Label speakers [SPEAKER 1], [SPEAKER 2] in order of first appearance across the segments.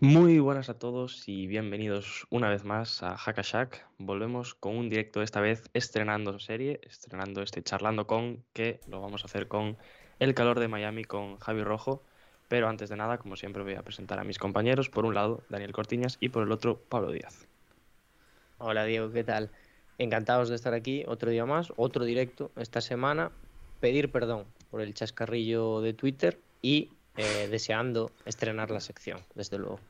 [SPEAKER 1] Muy buenas a todos y bienvenidos una vez más a Hackashack. Volvemos con un directo esta vez estrenando serie, estrenando este charlando con que lo vamos a hacer con el calor de Miami con Javi Rojo. Pero antes de nada, como siempre, voy a presentar a mis compañeros. Por un lado, Daniel Cortiñas y por el otro, Pablo Díaz.
[SPEAKER 2] Hola Diego, ¿qué tal? Encantados de estar aquí otro día más, otro directo esta semana. Pedir perdón por el chascarrillo de Twitter y eh, deseando estrenar la sección, desde luego.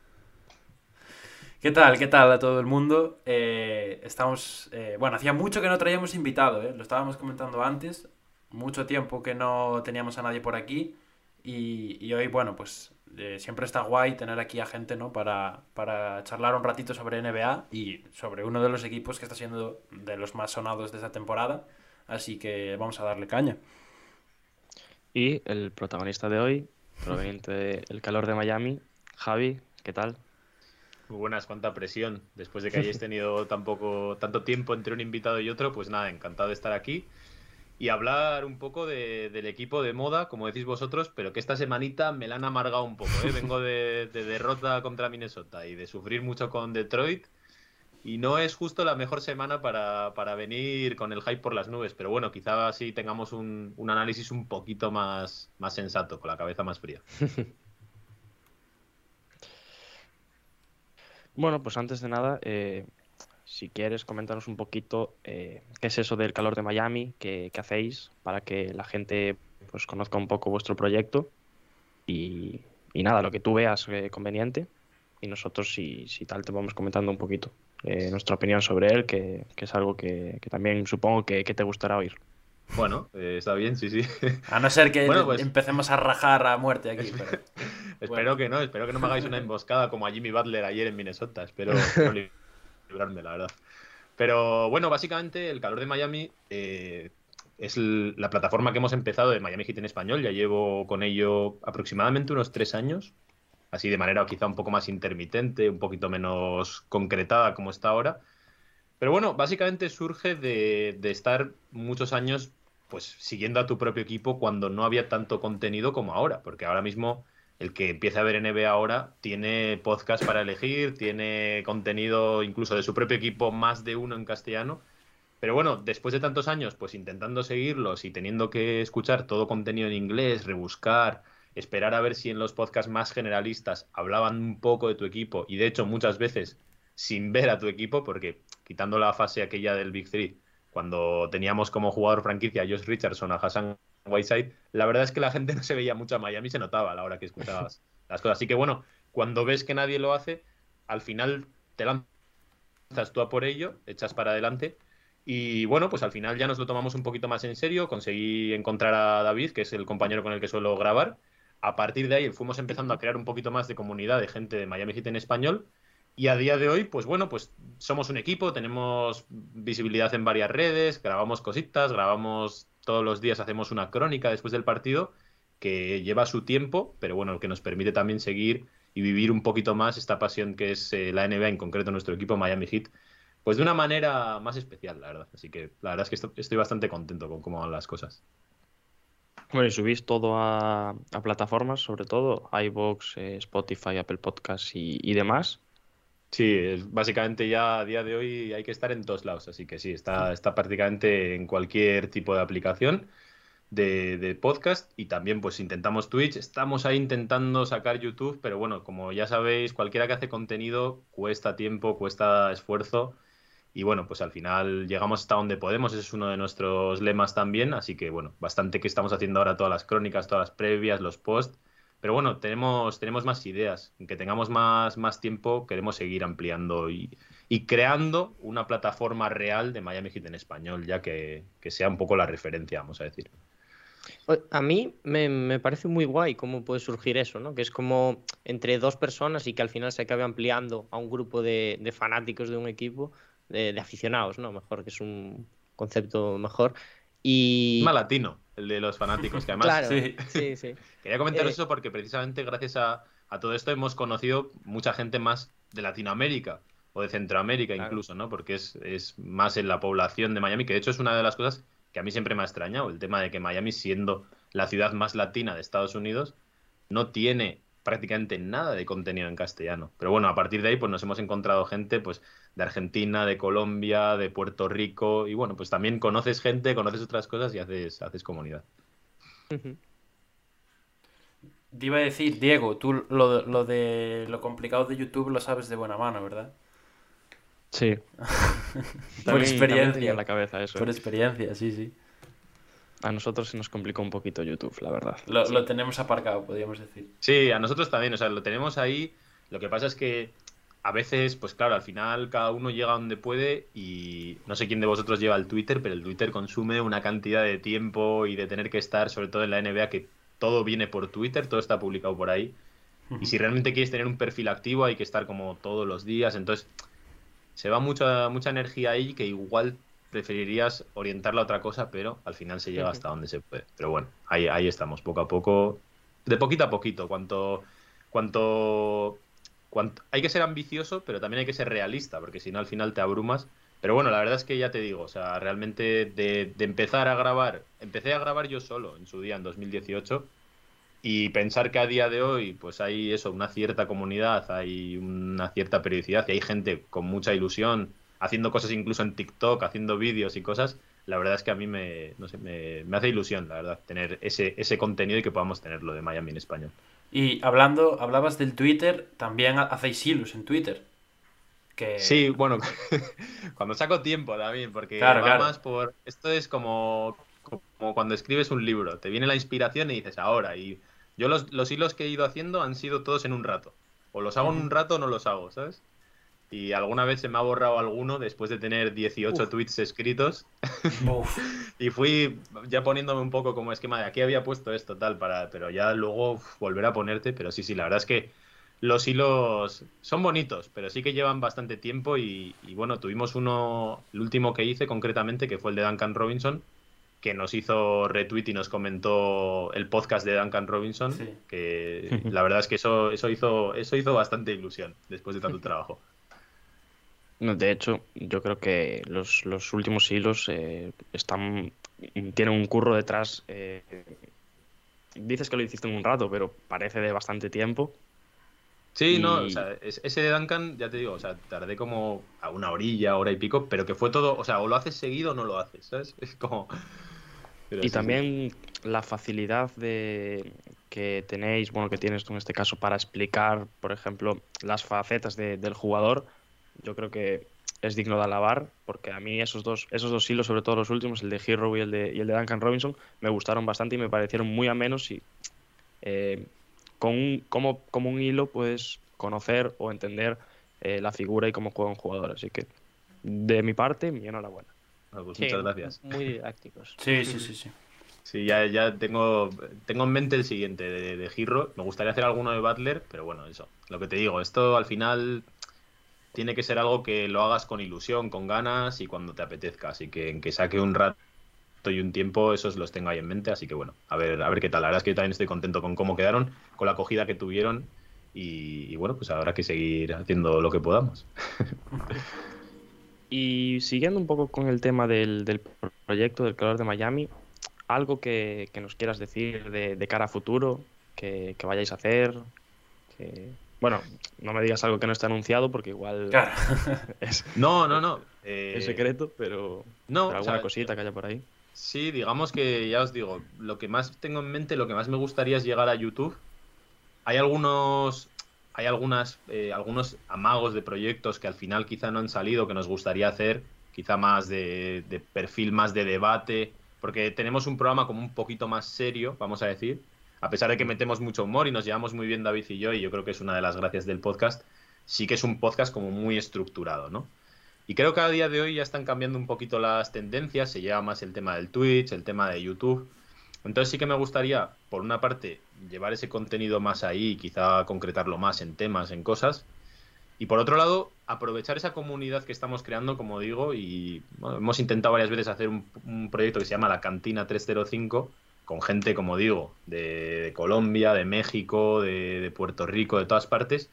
[SPEAKER 3] ¿Qué tal? ¿Qué tal a todo el mundo? Eh, estamos. Eh, bueno, hacía mucho que no traíamos invitado, ¿eh? lo estábamos comentando antes. Mucho tiempo que no teníamos a nadie por aquí. Y, hoy, bueno, pues eh, siempre está guay tener aquí a gente, ¿no? Para, para charlar un ratito sobre NBA y sobre uno de los equipos que está siendo de los más sonados de esta temporada. Así que vamos a darle caña.
[SPEAKER 1] Y el protagonista de hoy, proveniente del calor de Miami, Javi, ¿qué tal?
[SPEAKER 4] Muy buenas, cuánta presión. Después de que hayáis tenido tanto tiempo entre un invitado y otro, pues nada, encantado de estar aquí y hablar un poco del equipo de moda, como decís vosotros, pero que esta semanita me la han amargado un poco. ¿eh? Vengo de, derrota contra Minnesota y de sufrir mucho con Detroit. Y no es justo la mejor semana para, venir con el hype por las nubes, pero bueno, quizá así tengamos un, un, análisis un poquito más, más sensato, con la cabeza más fría.
[SPEAKER 1] bueno, pues antes de nada, eh, si quieres comentarnos un poquito eh, qué es eso del calor de Miami, qué, hacéis para que la gente pues conozca un poco vuestro proyecto. Y, nada, lo que tú veas eh, conveniente. Y nosotros si, si, tal te vamos comentando un poquito eh, nuestra opinión sobre él, que, es algo que, también supongo que, te gustará oír.
[SPEAKER 4] Bueno, está bien, sí, sí.
[SPEAKER 3] A no ser que pues empecemos a rajar a muerte aquí.
[SPEAKER 4] espero que no, espero que no me hagáis una emboscada como a Jimmy Butler ayer en Minnesota. Espero librarme, la verdad. Pero bueno, básicamente el calor de Miami eh, es la plataforma que hemos empezado de Miami Heat en español. Ya llevo con ello aproximadamente unos tres años, así de manera quizá un poco más intermitente, un poquito menos concretada como está ahora. Pero bueno, básicamente surge de, estar muchos años pues siguiendo a tu propio equipo cuando no había tanto contenido como ahora, porque ahora mismo el que empieza a ver NBA ahora tiene podcast para elegir, tiene contenido incluso de su propio equipo, más de uno en castellano. Pero bueno, después de tantos años, pues intentando seguirlos y teniendo que escuchar todo contenido en inglés, rebuscar, esperar a ver si en los podcasts más generalistas hablaban un poco de tu equipo y de hecho muchas veces sin ver a tu equipo, porque quitando la fase aquella del Big Three, cuando teníamos como jugador franquicia a Josh Richardson, a Hassan Whiteside, la verdad es que la gente no se veía mucho a Miami, se notaba a la hora que escuchabas las cosas. Así que bueno, cuando ves que nadie lo hace, al final te lanzas tú a por ello, echas para adelante. Y bueno, pues al final ya nos lo tomamos un poquito más en serio. Conseguí encontrar a David, que es el compañero con el que suelo grabar. A partir de ahí fuimos empezando a crear un poquito más de comunidad de gente de Miami Heat en español. Y a día de hoy, pues bueno, pues somos un equipo, tenemos visibilidad en varias redes, grabamos cositas, grabamos todos los días hacemos una crónica después del partido que lleva su tiempo, pero bueno, que nos permite también seguir y vivir un poquito más esta pasión que es eh, la NBA, en concreto nuestro equipo Miami Heat, pues de una manera más especial, la verdad. Así que la verdad es que estoy bastante contento con cómo van las cosas.
[SPEAKER 1] Bueno, y subís todo a, plataformas, sobre todo, iVoox, eh, Spotify, Apple Podcasts y demás.
[SPEAKER 4] Sí, básicamente ya a día de hoy hay que estar en todos lados, así que sí, está, está prácticamente en cualquier tipo de aplicación de, podcast y también pues intentamos Twitch, estamos ahí intentando sacar YouTube, pero bueno, como ya sabéis, cualquiera que hace contenido cuesta tiempo, cuesta esfuerzo y bueno, pues al final llegamos hasta donde podemos, ese es uno de nuestros lemas también, así que bueno, bastante que estamos haciendo ahora todas las crónicas, todas las previas, los posts pero bueno, tenemos, tenemos más ideas. Que tengamos más, más tiempo, queremos seguir ampliando y, creando una plataforma real de Miami Heat en español, ya que, sea un poco la referencia, vamos a decir.
[SPEAKER 2] A mí me, parece muy guay cómo puede surgir eso, ¿no? Que es como entre dos personas y que al final se acabe ampliando a un grupo de, fanáticos de un equipo, de, aficionados, ¿no? Mejor, que es un concepto mejor. Y...
[SPEAKER 4] Más latino, el de los fanáticos, que además... sí. sí, Quería comentar eh, eso porque precisamente gracias a, todo esto hemos conocido mucha gente más de Latinoamérica o de Centroamérica incluso, ¿no? Porque es, es más en la población de Miami, que de hecho es una de las cosas que a mí siempre me ha extrañado, el tema de que Miami, siendo la ciudad más latina de Estados Unidos, no tiene prácticamente nada de contenido en castellano. Pero bueno, a partir de ahí pues nos hemos encontrado gente pues de Argentina, de Colombia, de Puerto Rico y bueno, pues también conoces gente, conoces otras cosas y haces, haces comunidad. Te
[SPEAKER 3] iba a decir, Diego, tú lo, lo de lo complicado de YouTube lo sabes de buena mano, ¿verdad?
[SPEAKER 1] Sí.
[SPEAKER 3] por experiencia.
[SPEAKER 1] en la cabeza eso.
[SPEAKER 3] Por experiencia, sí, sí.
[SPEAKER 1] A nosotros se nos complicó un poquito YouTube, la verdad.
[SPEAKER 3] Lo, tenemos aparcado, podríamos decir.
[SPEAKER 4] Sí, a nosotros también, o sea, lo tenemos ahí. Lo que pasa es que a veces, pues claro, al final cada uno llega donde puede y no sé quién de vosotros lleva el Twitter, pero el Twitter consume una cantidad de tiempo y de tener que estar, sobre todo en la NBA, que todo viene por Twitter, todo está publicado por ahí. Y si realmente quieres tener un perfil activo hay que estar como todos los días. Entonces, se va mucha, mucha energía ahí que igual preferirías orientarla a otra cosa, pero al final se llega hasta donde se puede. Pero bueno, ahí, ahí estamos, poco a poco, de poquito a poquito, cuanto, cuanto, cuanto, hay que ser ambicioso, pero también hay que ser realista, porque si no al final te abrumas. Pero bueno, la verdad es que ya te digo, o sea, realmente de, de empezar a grabar, empecé a grabar yo solo en su día, en 2018, y pensar que a día de hoy pues hay eso, una cierta comunidad, hay una cierta periodicidad y hay gente con mucha ilusión haciendo cosas incluso en TikTok, haciendo vídeos y cosas, la verdad es que a mí me, no sé, me, hace ilusión, la verdad, tener ese, ese contenido y que podamos tenerlo de Miami en español.
[SPEAKER 3] Y hablando, hablabas del Twitter, también hacéis hilos en Twitter. Que...
[SPEAKER 4] Sí, bueno, cuando saco tiempo también, porque va más por... Esto es como, como cuando escribes un libro, te viene la inspiración y dices ahora, y yo los, los, hilos que he ido haciendo han sido todos en un rato. O los hago en un rato o no los hago, ¿sabes? Y alguna vez se me ha borrado alguno después de tener 18 tweets escritos. y fui ya poniéndome un poco como esquema de aquí había puesto esto, tal, para, pero ya luego volver a ponerte. Pero sí, sí, la verdad es que los hilos son bonitos, pero sí que llevan bastante tiempo. Y, y bueno, tuvimos uno, el último que hice concretamente, que fue el de Duncan Robinson, que nos hizo retweet y nos comentó el podcast de Duncan Robinson, que la verdad es que eso, eso, hizo, eso hizo bastante ilusión después de tanto trabajo.
[SPEAKER 1] De hecho, yo creo que los, los últimos hilos eh, están tienen un curro detrás. Eh, dices que lo hiciste en un rato, pero parece de bastante tiempo.
[SPEAKER 4] Sí, no, o sea, ese de Duncan, ya te digo, o sea, tardé como a una orilla, hora y pico, pero que fue todo, o sea, o lo haces seguido o no lo haces, ¿sabes? Es como
[SPEAKER 1] y también la facilidad de que tenéis, bueno, que tienes tú en este caso para explicar, por ejemplo, las facetas del jugador, yo creo que es digno de alabar, porque a mí esos dos, esos dos hilos, sobre todo los últimos, el de Hero y el de, y el de Duncan Robinson, me gustaron bastante y me parecieron muy amenos y eh, con un, como, como un hilo puedes conocer o entender eh, la figura y cómo juega un jugador. Así que, de mi parte, mi enhorabuena.
[SPEAKER 4] Pues muchas gracias.
[SPEAKER 2] Muy didácticos.
[SPEAKER 3] Sí, sí, sí, sí.
[SPEAKER 4] Sí, ya, ya tengo, tengo en mente el siguiente de, de Giro. Me gustaría hacer alguno de Butler, pero bueno, eso. Lo que te digo, esto al final tiene que ser algo que lo hagas con ilusión, con ganas y cuando te apetezca. Así que en que saque un rato y un tiempo, esos los tengo ahí en mente. Así que bueno, a ver, a ver qué tal. La verdad es que yo también estoy contento con cómo quedaron, con la acogida que tuvieron. Y, bueno, pues habrá que seguir haciendo lo que podamos.
[SPEAKER 1] Y siguiendo un poco con el tema del, del proyecto del calor de Miami, algo que, nos quieras decir de, de, cara a futuro, que, que vayáis a hacer, que... Bueno, no me digas algo que no esté anunciado porque igual
[SPEAKER 4] claro. es,
[SPEAKER 1] no, no, no. Eh... Es secreto, pero,
[SPEAKER 4] no,
[SPEAKER 1] pero alguna cosita que haya por ahí.
[SPEAKER 4] Sí, digamos que ya os digo, lo que más tengo en mente, lo que más me gustaría es llegar a YouTube. Hay algunos hay algunas, eh, algunos amagos de proyectos que al final quizá no han salido, que nos gustaría hacer, quizá más de, perfil, más de debate, porque tenemos un programa como un poquito más serio, vamos a decir, a pesar de que metemos mucho humor y nos llevamos muy bien David y yo, y yo creo que es una de las gracias del podcast, sí que es un podcast como muy estructurado, ¿no? Y creo que a día de hoy ya están cambiando un poquito las tendencias, se lleva más el tema del Twitch, el tema de YouTube, Entonces sí que me gustaría, por una parte, llevar ese contenido más ahí, quizá concretarlo más en temas, en cosas. Y por otro lado, aprovechar esa comunidad que estamos creando, como digo, y hemos intentado varias veces hacer un, proyecto que se llama La Cantina 305, con gente, como digo, de, Colombia, de México, de, Puerto Rico, de todas partes.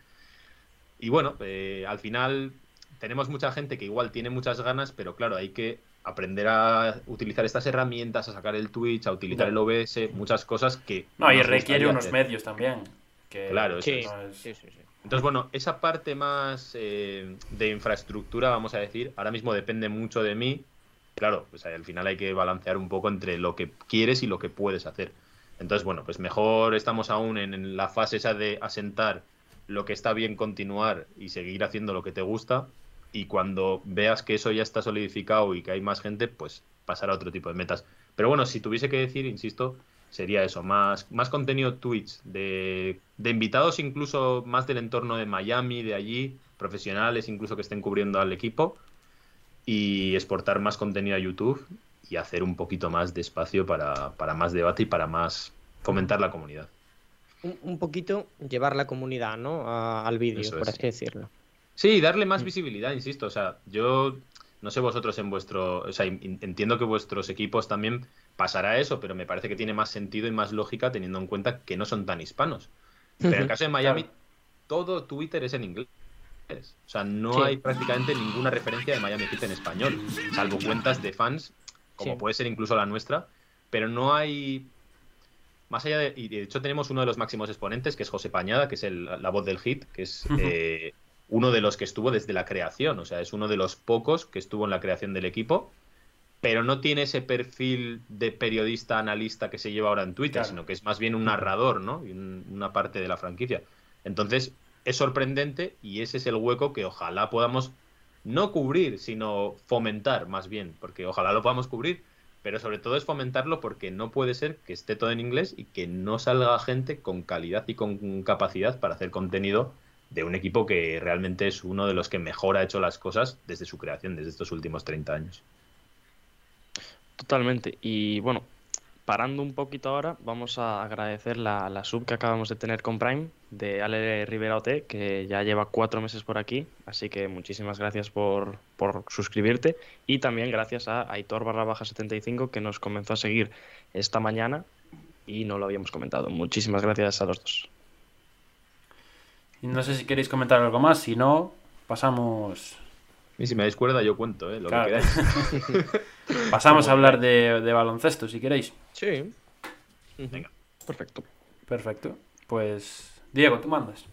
[SPEAKER 4] Y bueno, eh, al final tenemos mucha gente que igual tiene muchas ganas, pero claro, hay que aprender a utilizar estas herramientas, a sacar el Twitch, a utilizar el OBS, muchas cosas que...
[SPEAKER 3] No, y requiere unos medios también.
[SPEAKER 4] claro, sí, sí, sí, Entonces, bueno, esa parte más eh, de infraestructura, vamos a decir, ahora mismo depende mucho de mí. Claro, pues al final hay que balancear un poco entre lo que quieres y lo que puedes hacer. Entonces, bueno, pues mejor estamos aún en la fase esa de asentar lo que está bien continuar y seguir haciendo lo que te gusta y cuando veas que eso ya está solidificado y que hay más gente, pues pasar a otro tipo de metas. Pero bueno, si tuviese que decir, insisto, sería eso, más, más contenido Twitch, de, de invitados incluso más del entorno de Miami, de allí, profesionales incluso que estén cubriendo al equipo, y exportar más contenido a YouTube y hacer un poquito más de espacio para, para más debate y para más fomentar la comunidad.
[SPEAKER 2] Un, poquito llevar la comunidad, ¿no? al vídeo, por así decirlo.
[SPEAKER 4] Sí, darle más mm. visibilidad, insisto. O sea, yo no sé vosotros en vuestro. O sea, entiendo que vuestros equipos también pasará eso, pero me parece que tiene más sentido y más lógica teniendo en cuenta que no son tan hispanos. Pero en el caso de Miami, todo Twitter es en inglés. O sea, no hay prácticamente ninguna referencia de Miami Heat en español, salvo cuentas de fans, como puede ser incluso la nuestra, pero no hay más allá de, y de hecho tenemos uno de los máximos exponentes, que es José Pañada, que es la voz del hit, que es uno de los que estuvo desde la creación, o sea, es uno de los pocos que estuvo en la creación del equipo, pero no tiene ese perfil de periodista analista que se lleva ahora en Twitter, sino que es más bien un narrador, ¿no? Y una parte de la franquicia. Entonces, es sorprendente y ese es el hueco que ojalá podamos no cubrir, sino fomentar más bien, porque ojalá lo podamos cubrir, pero sobre todo es fomentarlo porque no puede ser que esté todo en inglés y que no salga gente con calidad y con capacidad para hacer contenido de un equipo que realmente es uno de los que mejor ha hecho las cosas desde su creación, desde estos últimos 30 años.
[SPEAKER 1] Totalmente. Y bueno, parando un poquito ahora, vamos a agradecer la, sub que acabamos de tener con Prime de Ale Rivera OT, que ya lleva cuatro meses por aquí. Así que muchísimas gracias por, por suscribirte. Y también gracias a Aitor barra baja 75, que nos comenzó a seguir esta mañana y no lo habíamos comentado. Muchísimas gracias a los dos.
[SPEAKER 3] No sé si queréis comentar algo más, si no, pasamos...
[SPEAKER 4] Y si me dais cuerda, yo cuento, ¿eh? Lo que queráis.
[SPEAKER 3] pasamos a hablar de, baloncesto, si queréis.
[SPEAKER 2] Sí.
[SPEAKER 4] Venga.
[SPEAKER 1] Perfecto.
[SPEAKER 3] Perfecto. Pues, Diego, tú mandas.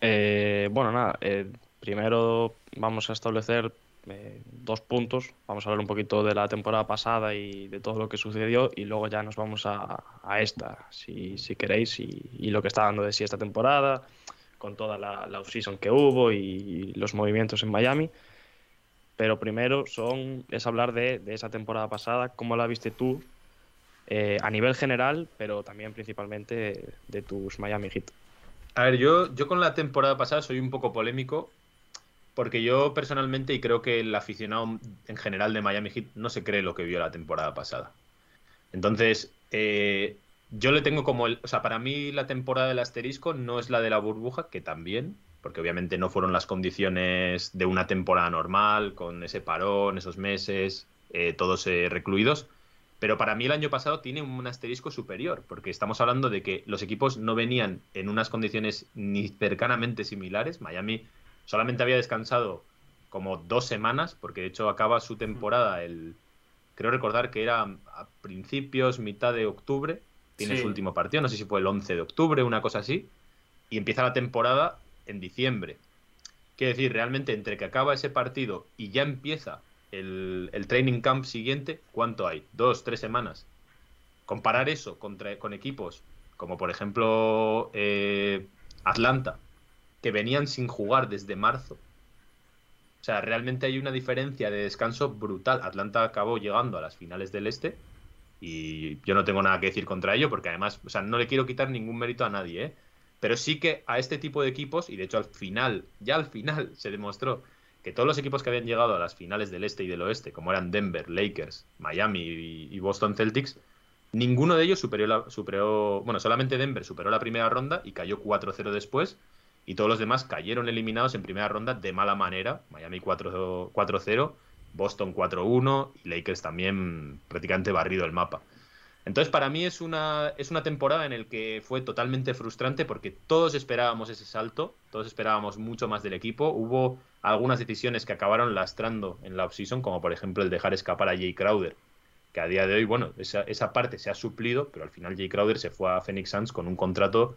[SPEAKER 1] Eh, bueno, nada. Eh, primero vamos a establecer eh, dos puntos. Vamos a hablar un poquito de la temporada pasada y de todo lo que sucedió y luego ya nos vamos a, esta, si, queréis, y, lo que está dando de sí esta temporada, con toda la, la off-season que hubo y, los movimientos en Miami. Pero primero son, es hablar de, esa temporada pasada, cómo la viste tú eh, a nivel general, pero también principalmente de tus Miami Heat.
[SPEAKER 4] A ver, yo, yo con la temporada pasada soy un poco polémico porque yo personalmente, y creo que el aficionado en general de Miami Heat no se cree lo que vio la temporada pasada. Entonces, eh, yo le tengo como el. O sea, para mí la temporada del asterisco no es la de la burbuja, que también, porque obviamente no fueron las condiciones de una temporada normal, con ese parón, esos meses, eh, todos eh, recluidos. Pero para mí el año pasado tiene un asterisco superior, porque estamos hablando de que los equipos no venían en unas condiciones ni cercanamente similares. Miami solamente había descansado como dos semanas, porque de hecho acaba su temporada el. Creo recordar que era a principios, mitad de octubre. Tiene su último partido, no sé si fue el 11 de octubre, una cosa así. Y empieza la temporada en diciembre. Quiere decir, realmente entre que acaba ese partido y ya empieza el, training camp siguiente, ¿cuánto hay? ¿Dos, tres semanas? Comparar eso contra, con equipos como por ejemplo eh, Atlanta, que venían sin jugar desde marzo. O sea, realmente hay una diferencia de descanso brutal. Atlanta acabó llegando a las finales del Este y yo no tengo nada que decir contra ello porque además, o sea, no le quiero quitar ningún mérito a nadie, ¿eh? Pero sí que a este tipo de equipos, y de hecho al final, ya al final se demostró que todos los equipos que habían llegado a las finales del Este y del Oeste, como eran Denver, Lakers, Miami y Boston Celtics, ninguno de ellos superó, la, superó, bueno, solamente Denver superó la primera ronda y cayó 4-0 después, y todos los demás cayeron eliminados en primera ronda de mala manera, Miami 4-0, Boston 4-1 y Lakers también prácticamente barrido el mapa. Entonces, para mí es una, es una temporada en la que fue totalmente frustrante porque todos esperábamos ese salto, todos esperábamos mucho más del equipo. Hubo algunas decisiones que acabaron lastrando en la offseason, como por ejemplo el dejar escapar a Jay Crowder, que a día de hoy, bueno, esa, esa parte se ha suplido, pero al final Jay Crowder se fue a Phoenix Suns con un contrato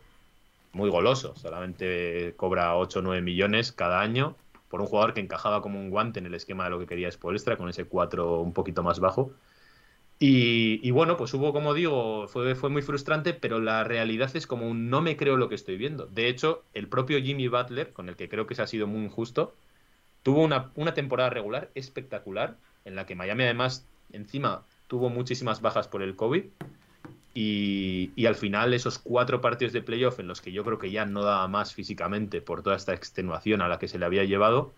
[SPEAKER 4] muy goloso, solamente cobra 8 o 9 millones cada año por un jugador que encajaba como un guante en el esquema de lo que quería Spoelstra, con ese 4 un poquito más bajo. Y, bueno, pues hubo, como digo, fue, fue muy frustrante, pero la realidad es como un no me creo lo que estoy viendo. De hecho, el propio Jimmy Butler, con el que creo que se ha sido muy injusto, tuvo una, una temporada regular espectacular, en la que Miami además, encima, tuvo muchísimas bajas por el COVID. Y, y, al final esos cuatro partidos de playoff en los que yo creo que ya no daba más físicamente por toda esta extenuación a la que se le había llevado,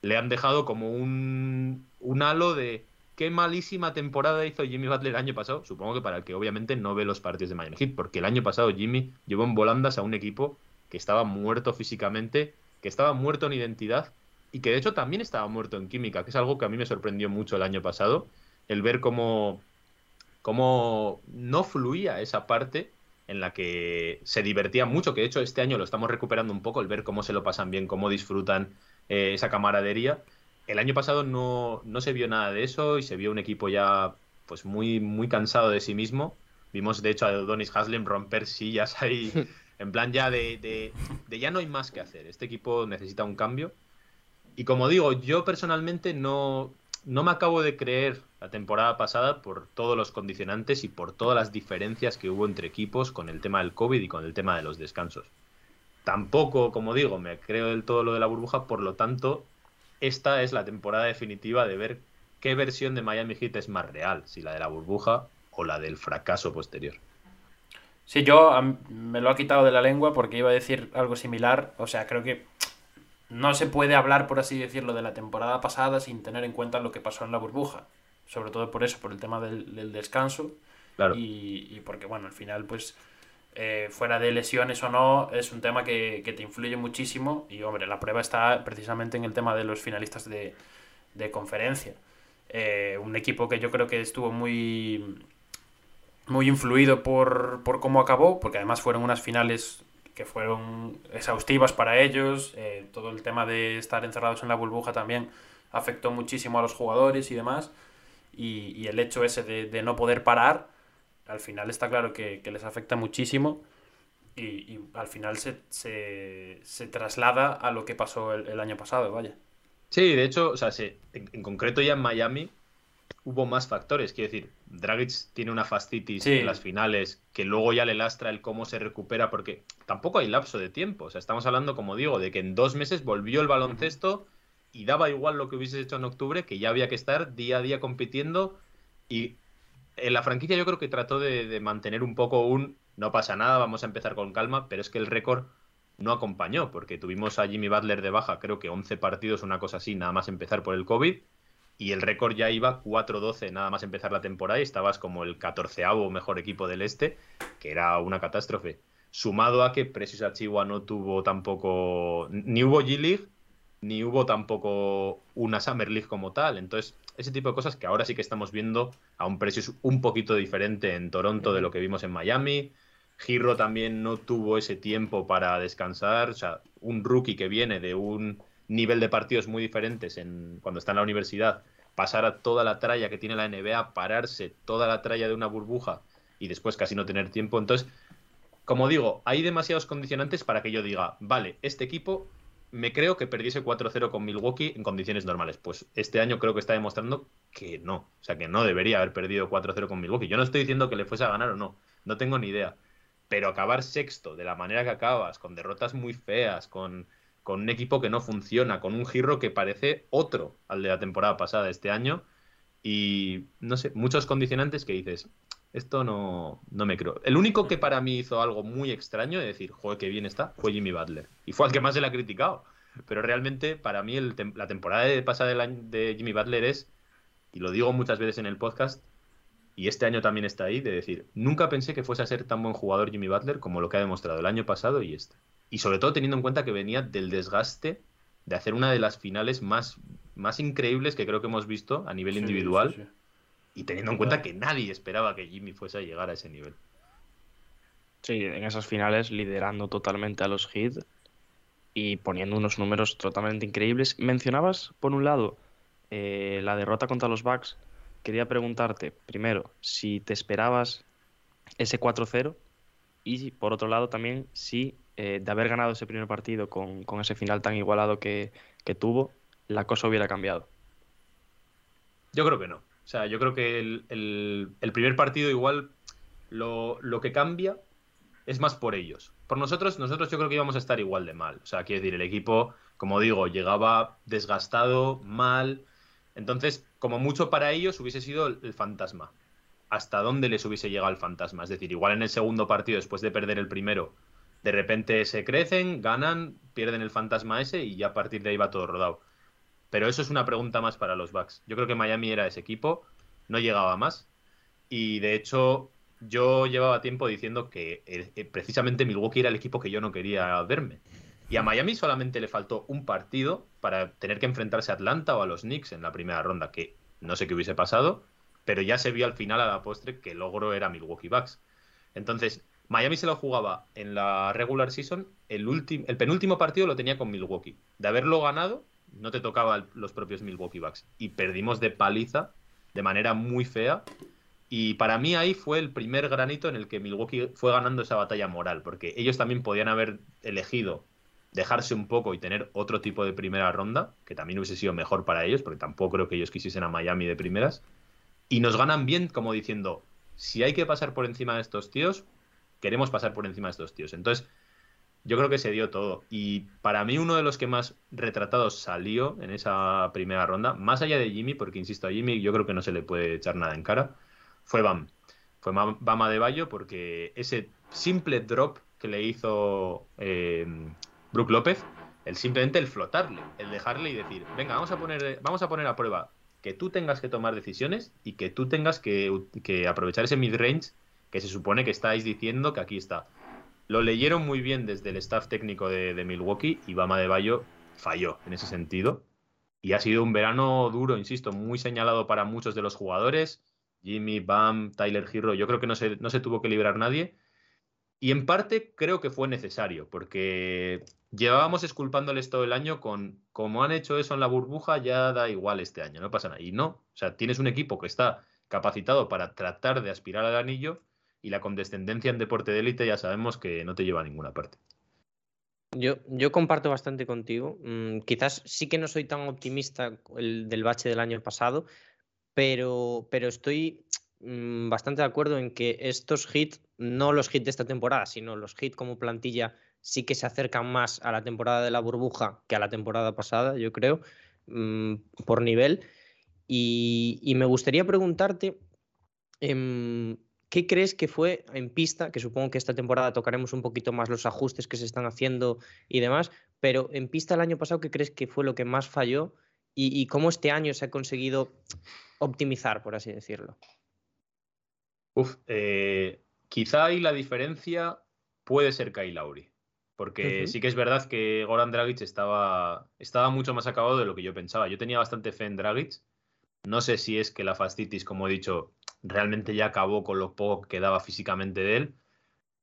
[SPEAKER 4] le han dejado como un, un halo de qué malísima temporada hizo Jimmy Butler el año pasado. Supongo que para el que obviamente no ve los partidos de Miami Heat, porque el año pasado Jimmy llevó en volandas a un equipo que estaba muerto físicamente, que estaba muerto en identidad y que de hecho también estaba muerto en química, que es algo que a mí me sorprendió mucho el año pasado, el ver cómo, cómo no fluía esa parte en la que se divertía mucho, que de hecho este año lo estamos recuperando un poco, el ver cómo se lo pasan bien, cómo disfrutan eh, esa camaradería el año pasado no, se vio nada de eso y se vio un equipo ya pues muy, muy cansado de sí mismo. Vimos de hecho a Donis Haslem romper sillas ahí, en plan ya de, de, ya no hay más que hacer. Este equipo necesita un cambio. Y como digo, yo personalmente no, no me acabo de creer la temporada pasada por todos los condicionantes y por todas las diferencias que hubo entre equipos con el tema del COVID y con el tema de los descansos. Tampoco, como digo, me creo del todo lo de la burbuja, por lo tanto, esta es la temporada definitiva de ver qué versión de Miami Heat es más real, si la de la burbuja o la del fracaso posterior.
[SPEAKER 3] Sí, yo me lo ha quitado de la lengua porque iba a decir algo similar. O sea, creo que no se puede hablar, por así decirlo, de la temporada pasada sin tener en cuenta lo que pasó en la burbuja. Sobre todo por eso, por el tema del, descanso. Y, y, porque, bueno, al final, pues eh, fuera de lesiones o no, es un tema que, te influye muchísimo. Y hombre, la prueba está precisamente en el tema de los finalistas de, conferencia. Eh, un equipo que yo creo que estuvo muy, muy influido por, cómo acabó, porque además fueron unas finales que fueron exhaustivas para ellos. Eh, todo el tema de estar encerrados en la burbuja también afectó muchísimo a los jugadores y demás. Y, el hecho ese de no poder parar al final está claro que, les afecta muchísimo y, al final se, se, traslada a lo que pasó el, año pasado, vaya.
[SPEAKER 4] Sí, de hecho, o sea, en, concreto ya en Miami hubo más factores. Quiero decir, Dragic tiene una fascitis en las finales que luego ya le lastra el cómo se recupera porque tampoco hay lapso de tiempo. O sea, estamos hablando, como digo, de que en dos meses volvió el baloncesto y daba igual lo que hubiese hecho en octubre, que ya había que estar día a día compitiendo y en la franquicia yo creo que trató de, mantener un poco un no pasa nada, vamos a empezar con calma, pero es que el récord no acompañó, porque tuvimos a Jimmy Butler de baja, creo que 11 partidos, una cosa así, nada más empezar por el COVID, y el récord ya iba 4-12 nada más empezar la temporada y estabas como el 14 mejor equipo del este, que era una catástrofe. Sumado a que Precious Achigua no tuvo tampoco, ni hubo G-League, ni hubo tampoco una Summer League como tal, entonces ese tipo de cosas que ahora sí que estamos viendo a un precio un poquito diferente en Toronto de lo que vimos en Miami. Giro también no tuvo ese tiempo para descansar. O sea, un rookie que viene de un nivel de partidos muy diferentes en, cuando está en la universidad, pasar a toda la tralla que tiene la NBA, pararse toda la tralla de una burbuja y después casi no tener tiempo. Entonces, como digo, hay demasiados condicionantes para que yo diga, vale, este equipo me creo que perdiese 4-0 con Milwaukee en condiciones normales. Pues este año creo que está demostrando que no. O sea, que no debería haber perdido 4-0 con Milwaukee. Yo no estoy diciendo que le fuese a ganar o no. No tengo ni idea. Pero acabar sexto de la manera que acabas, con derrotas muy feas, con, con un equipo que no funciona, con un giro que parece otro al de la temporada pasada este año. Y no sé, muchos condicionantes que dices, esto no, no me creo. El único que para mí hizo algo muy extraño de decir, joder, qué bien está, fue Jimmy Butler. Y fue al que más se le ha criticado. Pero realmente, para mí, la temporada de pasada de Jimmy Butler es, y lo digo muchas veces en el podcast, y este año también está ahí, de decir, nunca pensé que fuese a ser tan buen jugador Jimmy Butler como lo que ha demostrado el año pasado y este. Y sobre todo teniendo en cuenta que venía del desgaste de hacer una de las finales más, más increíbles que creo que hemos visto a nivel
[SPEAKER 3] Sí,
[SPEAKER 4] individual
[SPEAKER 3] sí, sí.
[SPEAKER 4] y teniendo en cuenta que nadie esperaba que Jimmy fuese a llegar a ese nivel.
[SPEAKER 1] Sí, en esas finales liderando totalmente a los Heat y poniendo unos números totalmente increíbles. Mencionabas, por un lado, eh, la derrota contra los Bucks. Quería preguntarte, primero, si te esperabas ese 4-0 y, por otro lado, también si eh, de haber ganado ese primer partido con, con ese final tan igualado que, que tuvo, la cosa hubiera cambiado.
[SPEAKER 4] Yo creo que no. O sea, yo creo que el, el- el primer partido igual lo, lo que cambia es más por ellos. Por nosotros, nosotros yo creo que íbamos a estar igual de mal. O sea, quiero decir, el equipo, como digo, llegaba desgastado, mal. Entonces, como mucho para ellos hubiese sido el, el fantasma. Hasta dónde les hubiese llegado el fantasma. Es decir, igual en el segundo partido, después de perder el primero, de repente se crecen, ganan, pierden el fantasma ese y ya a partir de ahí va todo rodado. Pero eso es una pregunta más para los Bucks. Yo creo que Miami era ese equipo, no llegaba más. Y de hecho, yo llevaba tiempo diciendo que eh, eh, precisamente Milwaukee era el equipo que yo no quería verme. Y a Miami solamente le faltó un partido para tener que enfrentarse a Atlanta o a los Knicks en la primera ronda, que no sé qué hubiese pasado, pero ya se vio al final a la postre que el logro era Milwaukee Bucks. Entonces, Miami se lo jugaba en la regular season, el, el penúltimo partido lo tenía con Milwaukee. De haberlo ganado, no te tocaba los propios Milwaukee Bucks. Y perdimos de paliza, de manera muy fea. Y para mí ahí fue el primer granito en el que Milwaukee fue ganando esa batalla moral, porque ellos también podían haber elegido dejarse un poco y tener otro tipo de primera ronda, que también hubiese sido mejor para ellos, porque tampoco creo que ellos quisiesen a Miami de primeras. Y nos ganan bien como diciendo, si hay que pasar por encima de estos tíos, queremos pasar por encima de estos tíos. Entonces, yo creo que se dio todo. Y para mí uno de los que más retratados salió en esa primera ronda, más allá de Jimmy, porque insisto, a Jimmy yo creo que no se le puede echar nada en cara, fue Bam. Fue Ma- Bama de Bayo porque ese simple drop que le hizo eh, Brook López, el simplemente el flotarle, el dejarle y decir, venga, vamos a poner, vamos a poner a prueba que tú tengas que tomar decisiones y que tú tengas que, que aprovechar ese mid-range que se supone que estáis diciendo que aquí está. Lo leyeron muy bien desde el staff técnico de, Milwaukee y Bama de Bayo falló en ese sentido. Y ha sido un verano duro, insisto, muy señalado para muchos de los jugadores. Jimmy, Bam, Tyler Hero, yo creo que no se, no se tuvo que librar nadie. Y en parte creo que fue necesario, porque llevábamos esculpándoles todo el año con, como han hecho eso en la burbuja, ya da igual este año, no pasa nada. Y no, o sea, tienes un equipo que está capacitado para tratar de aspirar al anillo y la condescendencia en deporte de élite ya sabemos que no te lleva a ninguna parte.
[SPEAKER 2] Yo, yo comparto bastante contigo. Mm, quizás sí que no soy tan optimista el del bache del año pasado, pero, pero estoy mm, bastante de acuerdo en que estos hits, no los hits de esta temporada, sino los hits como plantilla, sí que se acercan más a la temporada de la burbuja que a la temporada pasada, yo creo, mm, por nivel. Y, y me gustaría preguntarte, em, ¿qué crees que fue en pista? Que supongo que esta temporada tocaremos un poquito más los ajustes que se están haciendo y demás, pero en pista el año pasado, ¿qué crees que fue lo que más falló? Y, y cómo este año se ha conseguido optimizar, por así decirlo.
[SPEAKER 4] Uf, eh, quizá ahí la diferencia puede ser Kyle Lowry. Porque sí que es verdad que Goran Dragic estaba, estaba mucho más acabado de lo que yo pensaba. Yo tenía bastante fe en Dragic. No sé si es que la fastitis, como he dicho, realmente ya acabó con lo poco que quedaba físicamente de él.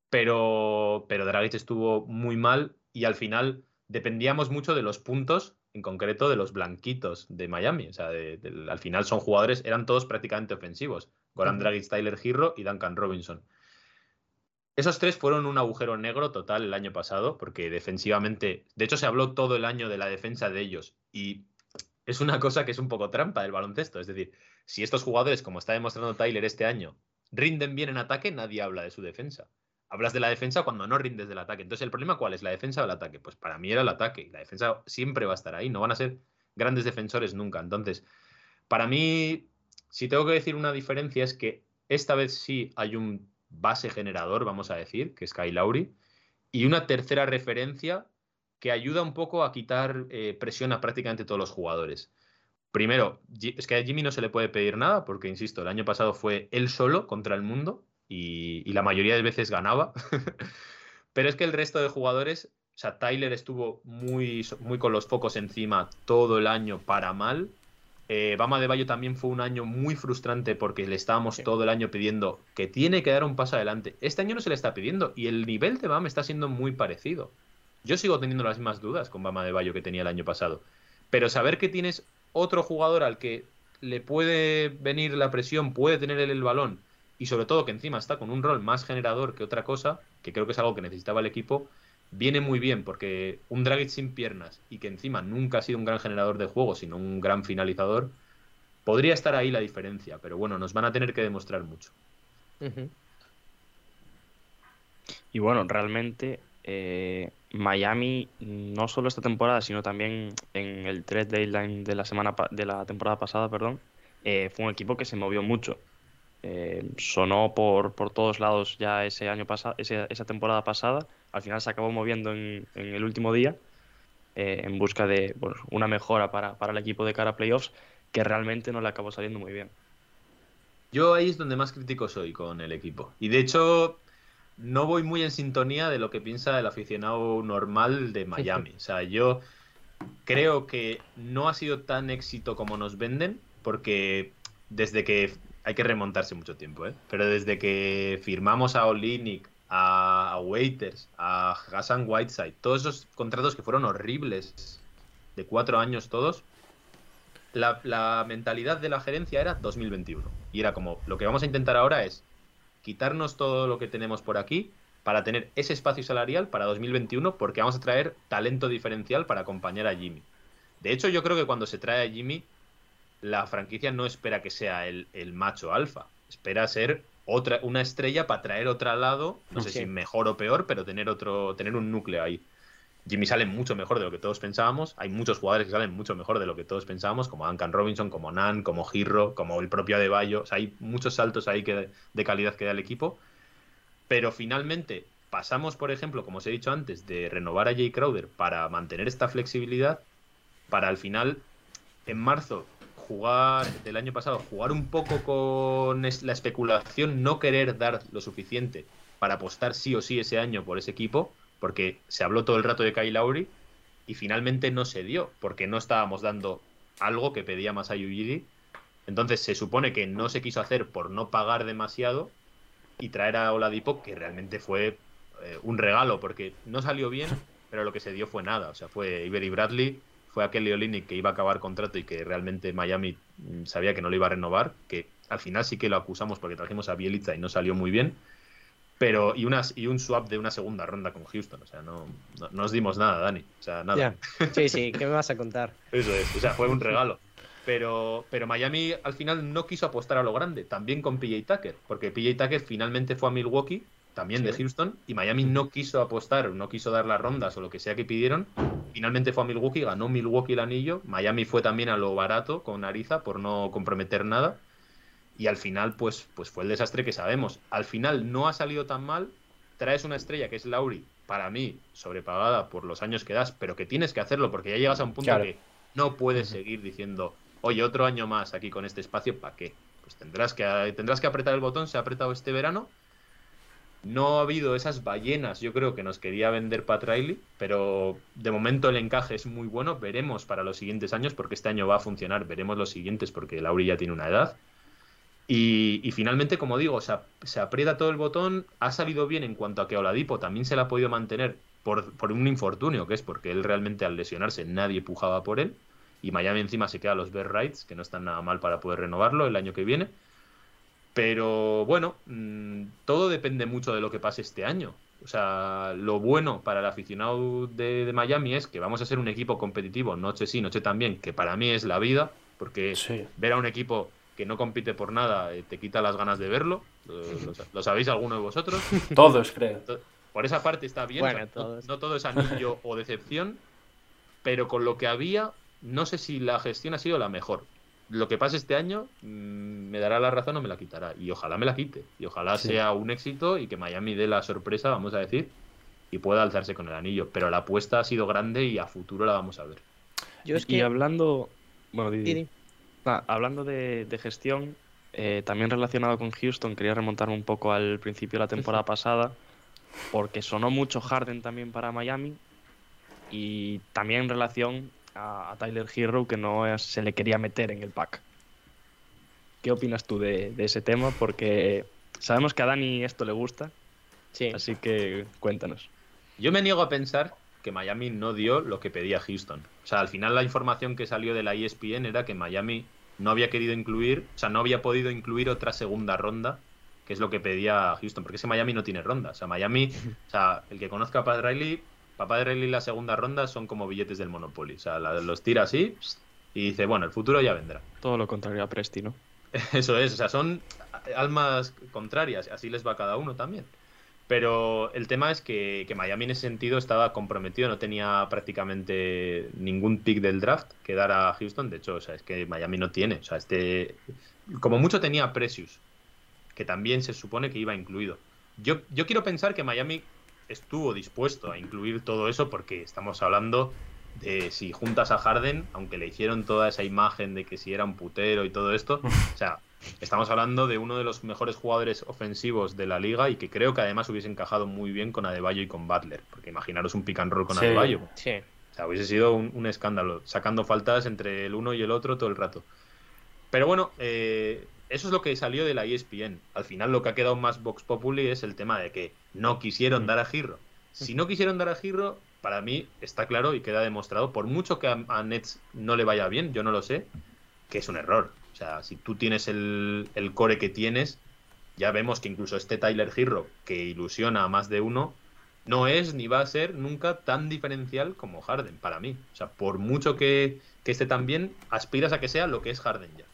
[SPEAKER 4] Pero, pero Dragic estuvo muy mal y al final dependíamos mucho de los puntos, en concreto de los blanquitos de Miami. O sea, de- de- al final son jugadores, eran todos prácticamente ofensivos. Goran. Dragic, Tyler Hero y Duncan Robinson. Esos tres fueron un agujero negro total el año pasado, porque defensivamente, de hecho se habló todo el año de la defensa de ellos y es una cosa que es un poco trampa del baloncesto. Es decir, si estos jugadores, como está demostrando Tyler este año, rinden bien en ataque, nadie habla de su defensa. Hablas de la defensa cuando no rindes del ataque. Entonces, ¿el problema cuál es? ¿La defensa o el ataque? Pues para mí era el ataque. La defensa siempre va a estar ahí. No van a ser grandes defensores nunca. Entonces, para mí, si tengo que decir una diferencia, es que esta vez sí hay un base generador, vamos a decir, que es Kyle Lowry, y una tercera referencia que ayuda un poco a quitar eh, presión a prácticamente todos los jugadores. Primero, es que a Jimmy no se le puede pedir nada, porque, insisto, el año pasado fue él solo contra el mundo y, la mayoría de veces ganaba. Pero es que el resto de jugadores, o sea, Tyler estuvo muy, muy con los focos encima todo el año para mal. Eh, Bama de Bayo también fue un año muy frustrante porque le estábamos todo el año pidiendo que tiene que dar un paso adelante. Este año no se le está pidiendo y el nivel de Bama está siendo muy parecido. Yo sigo teniendo las mismas dudas con Bama de Bayo que tenía el año pasado. Pero saber que tienes otro jugador al que le puede venir la presión, puede tener el balón y sobre todo que encima está con un rol más generador que otra cosa, que creo que es algo que necesitaba el equipo, viene muy bien porque un Dragic sin piernas y que encima nunca ha sido un gran generador de juego, sino un gran finalizador, podría estar ahí la diferencia, pero bueno, nos van a tener que demostrar mucho.
[SPEAKER 1] Y bueno, realmente eh, Miami, no solo esta temporada, sino también en el 3 deadline de la semana de la temporada pasada, perdón, eh, fue un equipo que se movió mucho. Eh, sonó por, por, todos lados ya ese año pasado, esa temporada pasada. Al final se acabó moviendo en, el último día en busca de una mejora para, para el equipo de cara a playoffs que realmente no le acabó saliendo muy bien.
[SPEAKER 4] Yo ahí es donde más crítico soy con el equipo. Y de hecho, no voy muy en sintonía de lo que piensa el aficionado normal de Miami. O sea, yo creo que no ha sido tan éxito como nos venden, porque desde que hay que remontarse mucho tiempo, ¿eh? Pero desde que firmamos a Olinik, a, Waiters, a Hassan Whiteside, todos esos contratos que fueron horribles, de cuatro años todos, la, la mentalidad de la gerencia era 2021. Y era como, lo que vamos a intentar ahora es quitarnos todo lo que tenemos por aquí para tener ese espacio salarial para 2021 porque vamos a traer talento diferencial para acompañar a Jimmy. De hecho, yo creo que cuando se trae a Jimmy, la franquicia no espera que sea el, macho alfa, espera ser otra, una estrella para traer otro lado, no sé si mejor o peor, pero tener otro, tener un núcleo ahí. Jimmy sale mucho mejor de lo que todos pensábamos. Hay muchos jugadores que salen mucho mejor de lo que todos pensábamos, como Duncan Robinson, como Nan, como Girro, como el propio Adebayo. O sea, hay muchos saltos ahí que, de calidad que da el equipo. Pero finalmente pasamos, por ejemplo, como os he dicho antes, de renovar a Jay Crowder para mantener esta flexibilidad, para al final, en marzo, jugar, del año pasado, jugar un poco con la especulación, no querer dar lo suficiente para apostar sí o sí ese año por ese equipo porque se habló todo el rato de Kyle Lowry y finalmente no se dio, porque no estábamos dando algo que pedía más a Ujiri. Entonces se supone que no se quiso hacer por no pagar demasiado y traer a Oladipo, que realmente fue eh, un regalo, porque no salió bien, pero lo que se dio fue nada. O sea, fue Ibery Bradley, fue aquel Leolini que iba a acabar contrato y que realmente Miami mm, sabía que no lo iba a renovar, que al final sí que lo acusamos porque trajimos a Bielitza y no salió muy bien. Pero, y, unas, y un swap de una segunda ronda con Houston. O sea, no, no, nos dimos nada, Dani. O sea, nada.
[SPEAKER 2] Sí, sí, ¿qué me vas a contar?
[SPEAKER 4] Eso es, o sea, fue un regalo. Pero, pero Miami al final no quiso apostar a lo grande, también con PJ Tucker, porque PJ Tucker finalmente fue a Milwaukee, también de Houston, y Miami no quiso apostar, no quiso dar las rondas o lo que sea que pidieron. Finalmente fue a Milwaukee, ganó Milwaukee el anillo. Miami fue también a lo barato con Ariza por no comprometer nada y al final pues, pues fue el desastre que sabemos. Al final no ha salido tan mal, traes una estrella que es Lauri, para mí sobrepagada por los años que das, pero que tienes que hacerlo porque ya llegas a un punto que no puedes seguir diciendo, oye, otro año más aquí con este espacio, ¿para qué? Pues tendrás que, tendrás que apretar el botón, se ha apretado este verano. No ha habido esas ballenas, yo creo que nos quería vender Pat Riley, pero de momento el encaje es muy bueno. Veremos para los siguientes años, porque este año va a funcionar. Veremos los siguientes, porque Lauri ya tiene una edad. Y, finalmente, como digo, se, se, aprieta todo el botón, ha salido bien en cuanto a que Oladipo también se la ha podido mantener por, por, un infortunio, que es porque él realmente al lesionarse nadie pujaba por él, y Miami encima se queda los Bear Rights, que no están nada mal para poder renovarlo el año que viene. Pero bueno, mm, todo depende mucho de lo que pase este año. O sea, lo bueno para el aficionado de, Miami es que vamos a ser un equipo competitivo, noche sí, noche también, que para mí es la vida, porque ver a un equipo que no compite por nada eh, te quita las ganas de verlo. ¿Lo, sabéis alguno de vosotros?
[SPEAKER 3] Todos, creo.
[SPEAKER 4] Por esa parte está bien. no, todo es anillo o decepción, pero con lo que había, no sé si la gestión ha sido la mejor. Lo que pase este año mm, me dará la razón o me la quitará. Y ojalá me la quite. Y ojalá sea un éxito y que Miami dé la sorpresa, vamos a decir, y pueda alzarse con el anillo. Pero la apuesta ha sido grande y a futuro la vamos a ver.
[SPEAKER 1] Yo es que... Y hablando... Bueno, hablando de, gestión, eh, también relacionado con Houston, quería remontarme un poco al principio de la temporada pasada, porque sonó mucho Harden también para Miami y también en relación a, Tyler Hero que no se le quería meter en el pack. ¿Qué opinas tú de, ese tema? Porque sabemos que a Dani esto le gusta, sí. así que cuéntanos.
[SPEAKER 4] Yo me niego a pensar que Miami no dio lo que pedía Houston. O sea, al final la información que salió de la ESPN era que Miami no había querido incluir, o sea, no había podido incluir otra segunda ronda, que es lo que pedía Houston, porque ese Miami no tiene ronda. O sea, Miami, o sea, el que conozca a Pat Riley, Papá de Riley la segunda ronda son como billetes del Monopoly. O sea, los tira así y dice, bueno, el futuro ya vendrá.
[SPEAKER 1] Todo lo contrario a Presti, ¿no?
[SPEAKER 4] Eso es, o sea, son almas contrarias, así les va a cada uno también. Pero el tema es que, Miami en ese sentido estaba comprometido, no tenía prácticamente ningún pick del draft que dar a Houston. De hecho, o sea, es que Miami no tiene. O sea, este. Como mucho tenía Precious, que también se supone que iba incluido. Yo, yo quiero pensar que Miami estuvo dispuesto a incluir todo eso porque estamos hablando de si juntas a Harden, aunque le hicieron toda esa imagen de que si era un putero y todo esto, o sea, estamos hablando de uno de los mejores jugadores ofensivos de la liga y que creo que además hubiese encajado muy bien con Adebayo y con Butler, porque imaginaros un pick and roll con Adebayo. Sí. O sea, hubiese sido un, escándalo, sacando faltas entre el uno y el otro todo el rato. Pero bueno, eh, eso es lo que salió de la ESPN. Al final lo que ha quedado más Vox Populi es el tema de que no quisieron dar a Giro. Si no quisieron dar a Giro, para mí está claro y queda demostrado, por mucho que a, Nets no le vaya bien, yo no lo sé, que es un error. O sea, si tú tienes el, core que tienes, ya vemos que incluso este Tyler Giro, que ilusiona a más de uno, no es ni va a ser nunca tan diferencial como Harden, para mí. O sea, por mucho que, que esté tan bien, aspiras a que sea lo que es Harden ya.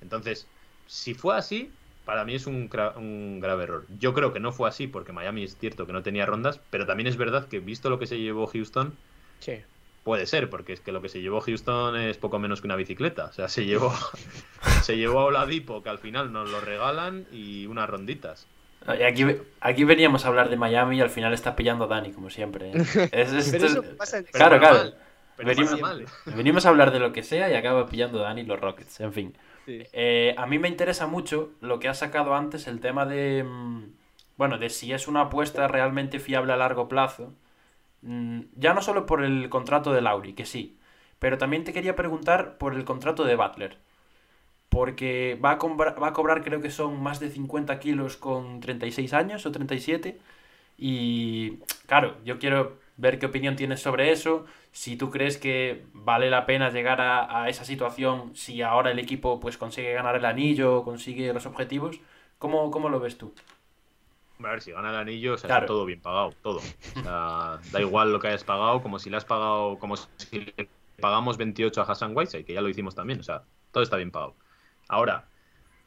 [SPEAKER 4] Entonces, si fue así, para mí es un, un, grave error. Yo creo que no fue así porque Miami es cierto que no tenía rondas, pero también es verdad que visto lo que se llevó Houston, sí. Puede ser, porque es que lo que se llevó Houston es poco menos que una bicicleta. O sea, se llevó, se llevó a Oladipo, que al final nos lo regalan, y unas ronditas.
[SPEAKER 3] aquí, aquí veníamos a hablar de Miami y al final está pillando a Dani, como siempre. ¿eh? pero eso pasa claro, claro. venimos, venimos, a hablar de lo que sea y acaba pillando a Dani los Rockets, en fin. Eh, a mí me interesa mucho lo que has sacado antes, el tema de. Mm, bueno, de si es una apuesta realmente fiable a largo plazo. Mm, ya no solo por el contrato de Lauri, que sí, pero también te quería preguntar por el contrato de Butler. Porque va a, a cobrar, creo que son más de 50 kilos con 36 años o 37. Y claro, yo quiero ver qué opinión tienes sobre eso, si tú crees que vale la pena llegar a, esa situación, si ahora el equipo pues consigue ganar el anillo, consigue los objetivos, ¿cómo, cómo lo ves tú?
[SPEAKER 4] A ver, si gana el anillo, o sea, está todo bien pagado, todo. O sea, da igual lo que hayas pagado, como si le has pagado, como si le pagamos 28 a Hassan Whiteside, que ya lo hicimos también, o sea, todo está bien pagado. Ahora,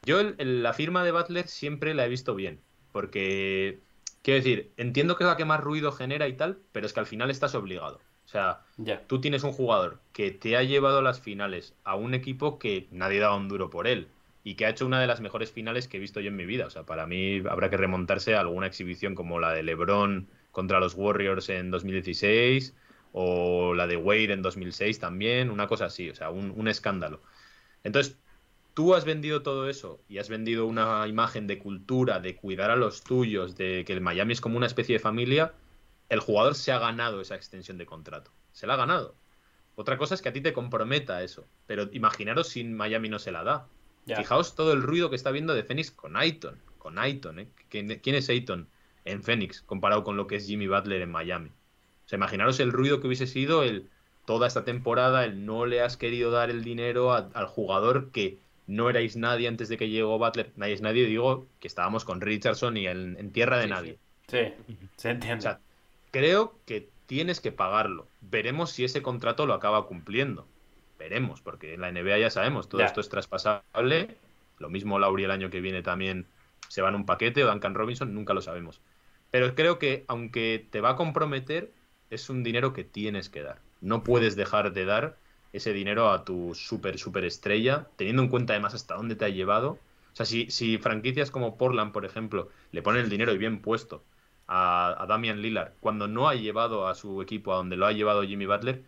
[SPEAKER 4] yo la firma de Butler siempre la he visto bien, porque Quiero decir, entiendo que es la que más ruido genera y tal, pero es que al final estás obligado. O sea, tú tienes un jugador que te ha llevado a las finales a un equipo que nadie daba un duro por él y que ha hecho una de las mejores finales que he visto yo en mi vida. O sea, para mí habrá que remontarse a alguna exhibición como la de LeBron contra los Warriors en 2016 o la de Wade en 2006 también, una cosa así, o sea, un, un escándalo. Entonces, tú has vendido todo eso y has vendido una imagen de cultura, de cuidar a los tuyos, de que el Miami es como una especie de familia, el jugador se ha ganado esa extensión de contrato. Se la ha ganado. Otra cosa es que a ti te comprometa eso. Pero imaginaros si Miami no se la da. Fijaos todo el ruido que está viendo de Phoenix con Ayton. Con Ayton, ¿eh? ¿Quién es Ayton en Phoenix comparado con lo que es Jimmy Butler en Miami? O sea, imaginaros el ruido que hubiese sido el toda esta temporada, el no le has querido dar el dinero al jugador que no erais nadie antes de que llegó Butler. Nadie es nadie, digo que estábamos con Richardson y en, tierra de nadie.
[SPEAKER 3] Sí, se entiende.
[SPEAKER 4] creo que tienes que pagarlo. Veremos si ese contrato lo acaba cumpliendo. Veremos, porque en la NBA ya sabemos, todo esto es traspasable. Lo mismo Lauri el año que viene también se va en un paquete o Duncan Robinson, nunca lo sabemos. Pero creo que aunque te va a comprometer, es un dinero que tienes que dar. No puedes dejar de dar ese dinero a tu super, super estrella, teniendo en cuenta además hasta dónde te ha llevado. O sea, si, si franquicias como Portland, por ejemplo, le ponen el dinero y bien puesto a, Damian Lillard, cuando no ha llevado a su equipo a donde lo ha llevado Jimmy Butler,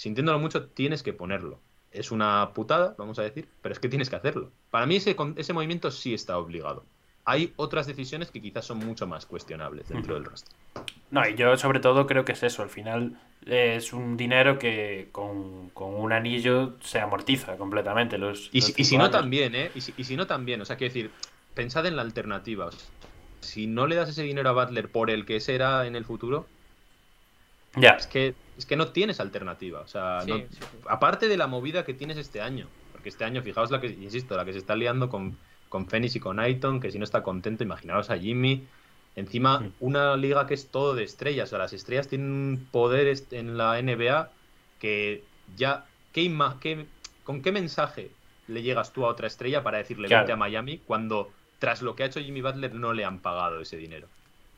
[SPEAKER 4] sintiéndolo mucho, tienes que ponerlo. es una putada, vamos a decir, pero es que tienes que hacerlo. Para mí ese, ese movimiento sí está obligado. Hay otras decisiones que quizás son mucho más cuestionables dentro del rostro.
[SPEAKER 3] No, y yo sobre todo creo que es eso. Al final es un dinero que con, un anillo se amortiza completamente. Los,
[SPEAKER 4] y, si, no también, ¿eh? Y si, no también. O sea, quiero decir, pensad en la alternativa. si no le das ese dinero a Butler por el que será en el futuro,
[SPEAKER 3] ya.
[SPEAKER 4] Es que, es que no tienes alternativa. O sea, aparte de la movida que tienes este año. Porque este año, fijaos la que, insisto, la que se está liando con, con Phoenix y con Aiton, que si no está contento, imaginaos a Jimmy. Encima, una liga que es todo de estrellas. O sea, las estrellas tienen un poder en la NBA que ya. ¿qué, qué, ¿Con qué mensaje le llegas tú a otra estrella para decirle vete a Miami cuando tras lo que ha hecho Jimmy Butler no le han pagado ese dinero?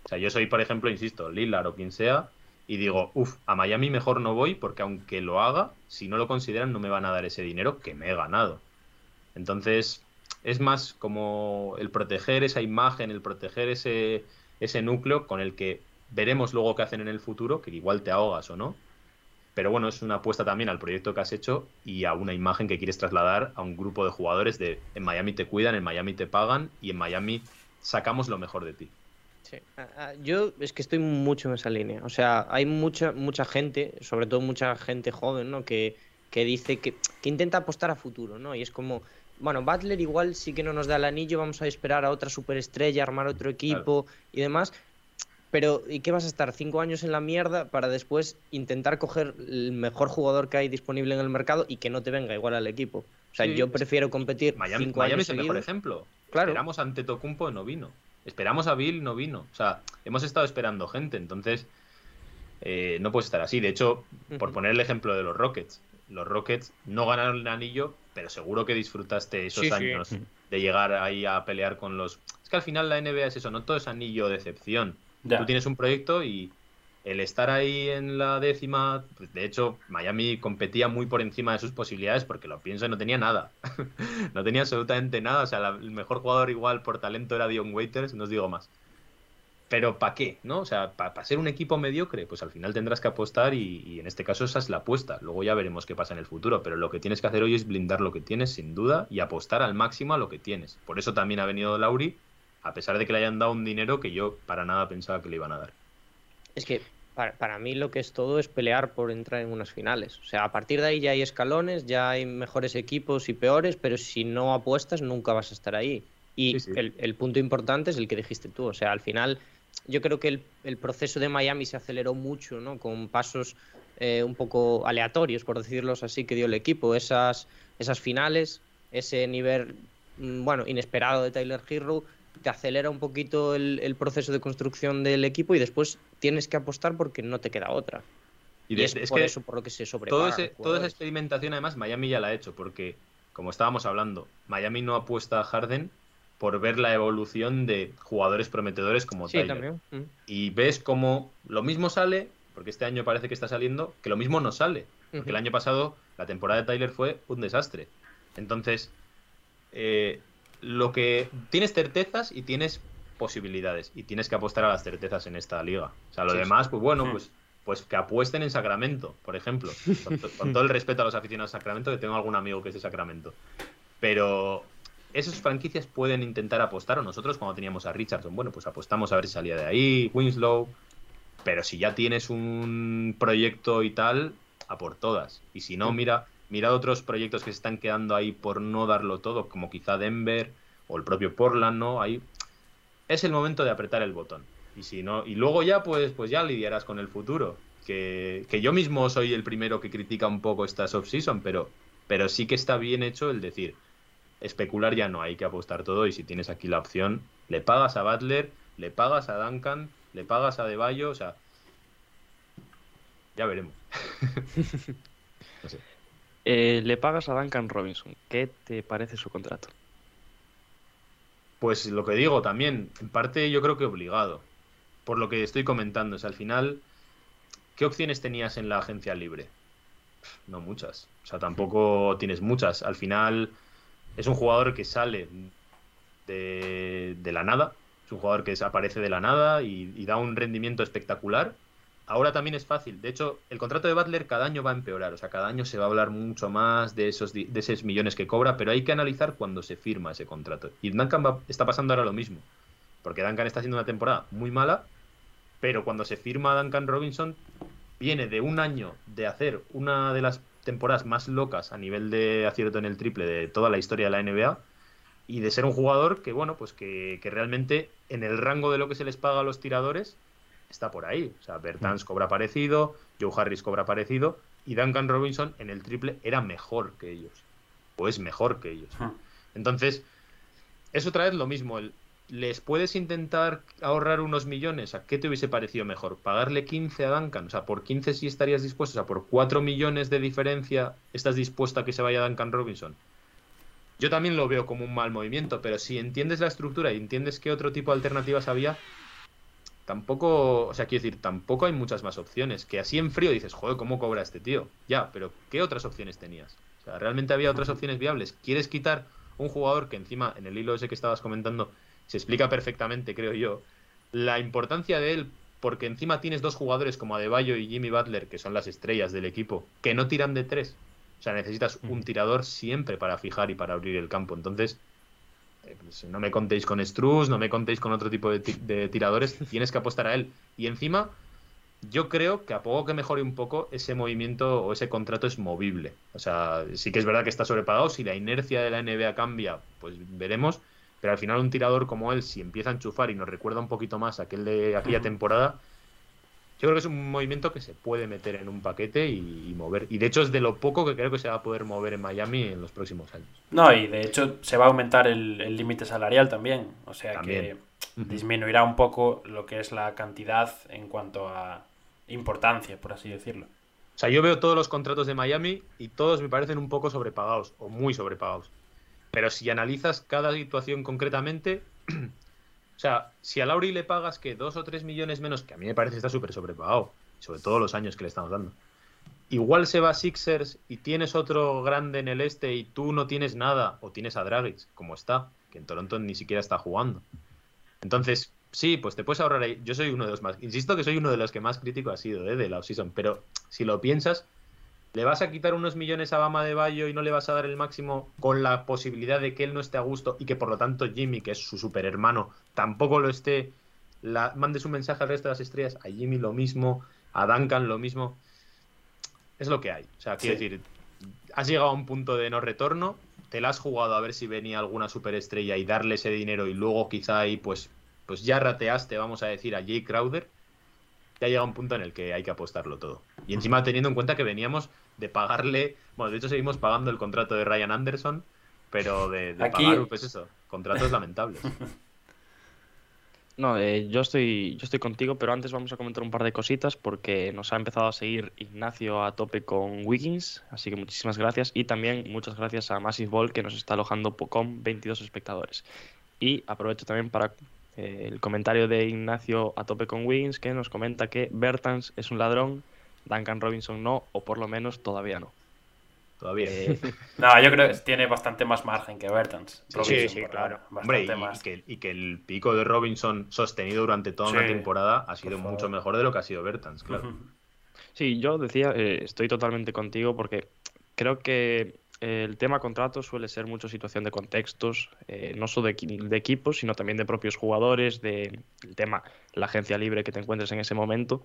[SPEAKER 4] O sea, yo soy, por ejemplo, insisto, Lillard o quien sea, y digo, uff, a Miami mejor no voy porque aunque lo haga, si no lo consideran no me van a dar ese dinero que me he ganado. Entonces, es más como el proteger esa imagen, el proteger ese, ese núcleo con el que veremos luego qué hacen en el futuro, que igual te ahogas o no. Pero bueno, es una apuesta también al proyecto que has hecho y a una imagen que quieres trasladar a un grupo de jugadores de en Miami te cuidan, en Miami te pagan y en Miami sacamos lo mejor de ti.
[SPEAKER 2] Sí. Yo es que estoy mucho en esa línea. O sea, hay mucha, mucha gente, sobre todo mucha gente joven, ¿no? Que, que dice que, que intenta apostar a futuro, ¿no? Y es como, bueno, Butler igual sí que no nos da el anillo, vamos a esperar a otra superestrella, armar otro equipo y demás. Pero, ¿y qué vas a estar? Cinco años en la mierda para después intentar coger el mejor jugador que hay disponible en el mercado y que no te venga igual al equipo. O sea, yo prefiero competir.
[SPEAKER 4] Miami,
[SPEAKER 2] cinco
[SPEAKER 4] Miami
[SPEAKER 2] años
[SPEAKER 4] es el mejor ejemplo. Claro. Esperamos ante Tocumpo, no vino. Esperamos a Bill, no vino. O sea, hemos estado esperando gente, entonces eh, no puede estar así. De hecho, por poner el ejemplo de los Rockets, los Rockets no ganaron el anillo, pero seguro que disfrutaste esos años de llegar ahí a pelear con los. Es que al final la NBA es eso, no todo es anillo de excepción. Tú tienes un proyecto y el estar ahí en la décima, pues, de hecho, Miami competía muy por encima de sus posibilidades porque lo pienso, no tenía nada. no tenía absolutamente nada. O sea, el mejor jugador igual por talento era Dion Waiters, no os digo más. Pero ¿para qué? ¿No? O sea, ¿para ser un equipo mediocre? Pues al final tendrás que apostar y, y, en este caso esa es la apuesta. Luego ya veremos qué pasa en el futuro. Pero lo que tienes que hacer hoy es blindar lo que tienes, sin duda, y apostar al máximo a lo que tienes. Por eso también ha venido Lauri, a pesar de que le hayan dado un dinero que yo para nada pensaba que le iban a dar.
[SPEAKER 2] Es que para, para, mí lo que es todo es pelear por entrar en unas finales. O sea, a partir de ahí ya hay escalones, ya hay mejores equipos y peores, pero si no apuestas nunca vas a estar ahí. Y El, el, punto importante es el que dijiste tú. O sea, al final yo creo que el, el proceso de Miami se aceleró mucho, ¿no? Con pasos eh, un poco aleatorios, por decirlo así, que dio el equipo. Esas, esas finales, ese nivel, mm, bueno, inesperado de Tyler Hero, te acelera un poquito el, proceso de construcción del equipo y después tienes que apostar porque no te queda otra. Y, es, por eso por lo que se sobrepaga.
[SPEAKER 4] toda esa experimentación, además, Miami ya la ha hecho, porque, como estábamos hablando, Miami no apuesta a Harden por ver la evolución de jugadores prometedores como
[SPEAKER 2] sí, También. Mm.
[SPEAKER 4] Y ves como lo mismo sale, porque este año parece que está saliendo, que lo mismo no sale. Porque el año pasado la temporada de Tyler fue un desastre. Entonces, eh, lo que tienes certezas y tienes posibilidades y tienes que apostar a las certezas en esta liga. O sea, lo demás, pues bueno, pues pues que apuesten en Sacramento, por ejemplo. Con, todo el respeto a los aficionados de Sacramento, que tengo algún amigo que es de Sacramento. Pero esas franquicias pueden intentar apostar, o nosotros cuando teníamos a Richardson, bueno, pues apostamos a ver si salía de ahí, Winslow. Pero si ya tienes un proyecto y tal, a por todas. Y si no, mira, Mirad otros proyectos que se están quedando ahí por no darlo todo, como quizá Denver o el propio Portland, ¿no? Ahí es el momento de apretar el botón. Y si no, y luego ya pues, pues ya lidiarás con el futuro. Que, que yo mismo soy el primero que critica un poco esta off-season, pero, pero sí que está bien hecho el decir, especular ya no hay que apostar todo y si tienes aquí la opción, le pagas a Butler, le pagas a Duncan, le pagas a Deballo, o sea, ya veremos.
[SPEAKER 1] no sé. Eh, le pagas a Duncan Robinson. ¿Qué te parece su contrato?
[SPEAKER 4] Pues lo que digo también, en parte yo creo que obligado. Por lo que estoy comentando, es al final, ¿qué opciones tenías en la agencia libre? No muchas. O sea, tampoco tienes muchas. Al final es un jugador que sale de, la nada. Es un jugador que desaparece de la nada y da un rendimiento espectacular ahora también es fácil. De hecho, el contrato de Butler cada año va a empeorar. O sea, cada año se va a hablar mucho más de esos, de esos millones que cobra, pero hay que analizar cuando se firma ese contrato. Y Duncan está pasando ahora lo mismo. Porque Duncan está haciendo una temporada muy mala, pero cuando se firma Duncan Robinson, viene de un año de hacer una de las temporadas más locas a nivel de acierto en el triple de toda la historia de la NBA y de ser un jugador que, bueno, pues que, que realmente en el rango de lo que se les paga a los tiradores está por ahí. O sea, Bertans mm. cobra parecido, Joe Harris cobra parecido y Duncan Robinson en el triple era mejor que ellos. O es mejor que ellos. Ah. Entonces, es otra vez lo mismo. ¿Les puedes intentar ahorrar unos millones? ¿A qué te hubiese parecido mejor? ¿Pagarle 15 a Duncan? O sea, por 15 sí estarías dispuesto. O sea, por 4 millones de diferencia estás dispuesto a que se vaya Duncan Robinson. Yo también lo veo como un mal movimiento, pero si entiendes la estructura y entiendes qué otro tipo de alternativas había, tampoco, o sea, quiero decir, tampoco hay muchas más opciones. Que así en frío dices, joder, ¿cómo cobra este tío? Ya, pero ¿qué otras opciones tenías? O sea, ¿realmente había otras opciones viables? ¿Quieres quitar un jugador que encima, en el hilo ese que estabas comentando, se explica perfectamente, creo yo, la importancia de él, porque encima tienes dos jugadores como Adebayo y Jimmy Butler, que son las estrellas del equipo, que no tiran de tres. O sea, necesitas un tirador siempre para fijar y para abrir el campo. Entonces, pues, no me contéis con Struz, no me contéis con otro tipo de, tiradores, tienes que apostar a él. Y encima, yo creo que a poco que mejore un poco, ese movimiento o ese contrato es movible. O sea, sí que es verdad que está sobrepagado, si la inercia de la NBA cambia, pues veremos. Pero al final un tirador como él, si empieza a enchufar y nos recuerda un poquito más a aquel de aquella temporada, yo creo que es un movimiento que se puede meter en un paquete y, mover. Y de hecho es de lo poco que creo que se va a poder mover en Miami en los próximos años.
[SPEAKER 3] No, y de hecho se va a aumentar el límite salarial también. O sea que disminuirá un poco lo que es la cantidad en cuanto a importancia, por así decirlo.
[SPEAKER 4] O sea, yo veo todos los contratos de Miami y todos me parecen un poco sobrepagados o muy sobrepagados. Pero si analizas cada situación concretamente, sea, si a Lauri le pagas que dos o tres millones menos, que a mí me parece que está súper sobrepagado, sobre todo los años que le estamos dando. Igual se va a Sixers y tienes otro grande en el este y tú no tienes nada, o tienes a Dragic, como está, que en Toronto ni siquiera está jugando. Entonces, sí, pues te puedes ahorrar ahí. Yo soy uno de los más, insisto que soy uno de los que más crítico ha sido ¿eh? de la offseason, pero si lo piensas, ¿Le vas a quitar unos millones a Bama de Bayo y no le vas a dar el máximo con la posibilidad de que él no esté a gusto y que por lo tanto Jimmy, que es su super hermano, tampoco lo esté? La, mandes un mensaje al resto de las estrellas, a Jimmy lo mismo, a Duncan lo mismo. Es lo que hay. O sea, quiero decir, has llegado a un punto de no retorno, te la has jugado a ver si venía alguna superestrella y darle ese dinero y luego quizá ahí pues, pues ya rateaste, vamos a decir, a Jay Crowder. Ya llega un punto en el que hay que apostarlo todo. Y encima teniendo en cuenta que veníamos de pagarle. Bueno, de hecho seguimos pagando el contrato de Ryan Anderson, pero de, pagar, pues eso, contratos lamentables.
[SPEAKER 1] No, eh, yo estoy yo estoy contigo, pero antes vamos a comentar un par de cositas porque nos ha empezado a seguir Ignacio a tope con Wiggins, así que muchísimas gracias y también muchas gracias a Massive Ball que nos está alojando con 22 espectadores. Y aprovecho también para eh, el comentario de Ignacio a tope con Wiggins que nos comenta que Bertans es un ladrón Duncan Robinson no, o por lo menos todavía no.
[SPEAKER 4] Todavía. Eh,
[SPEAKER 3] no, yo creo que tiene bastante más margen que Bertans.
[SPEAKER 4] Sí, sí, claro. Hombre, y, que, el pico de Robinson sostenido durante toda una temporada ha sido mucho mejor de lo que ha sido Bertans, claro.
[SPEAKER 1] Sí, yo decía, eh, estoy totalmente contigo porque creo que el tema contrato suele ser mucho situación de contextos, eh, no solo de, equipos, sino también de propios jugadores, del tema, la agencia libre que te encuentres en ese momento.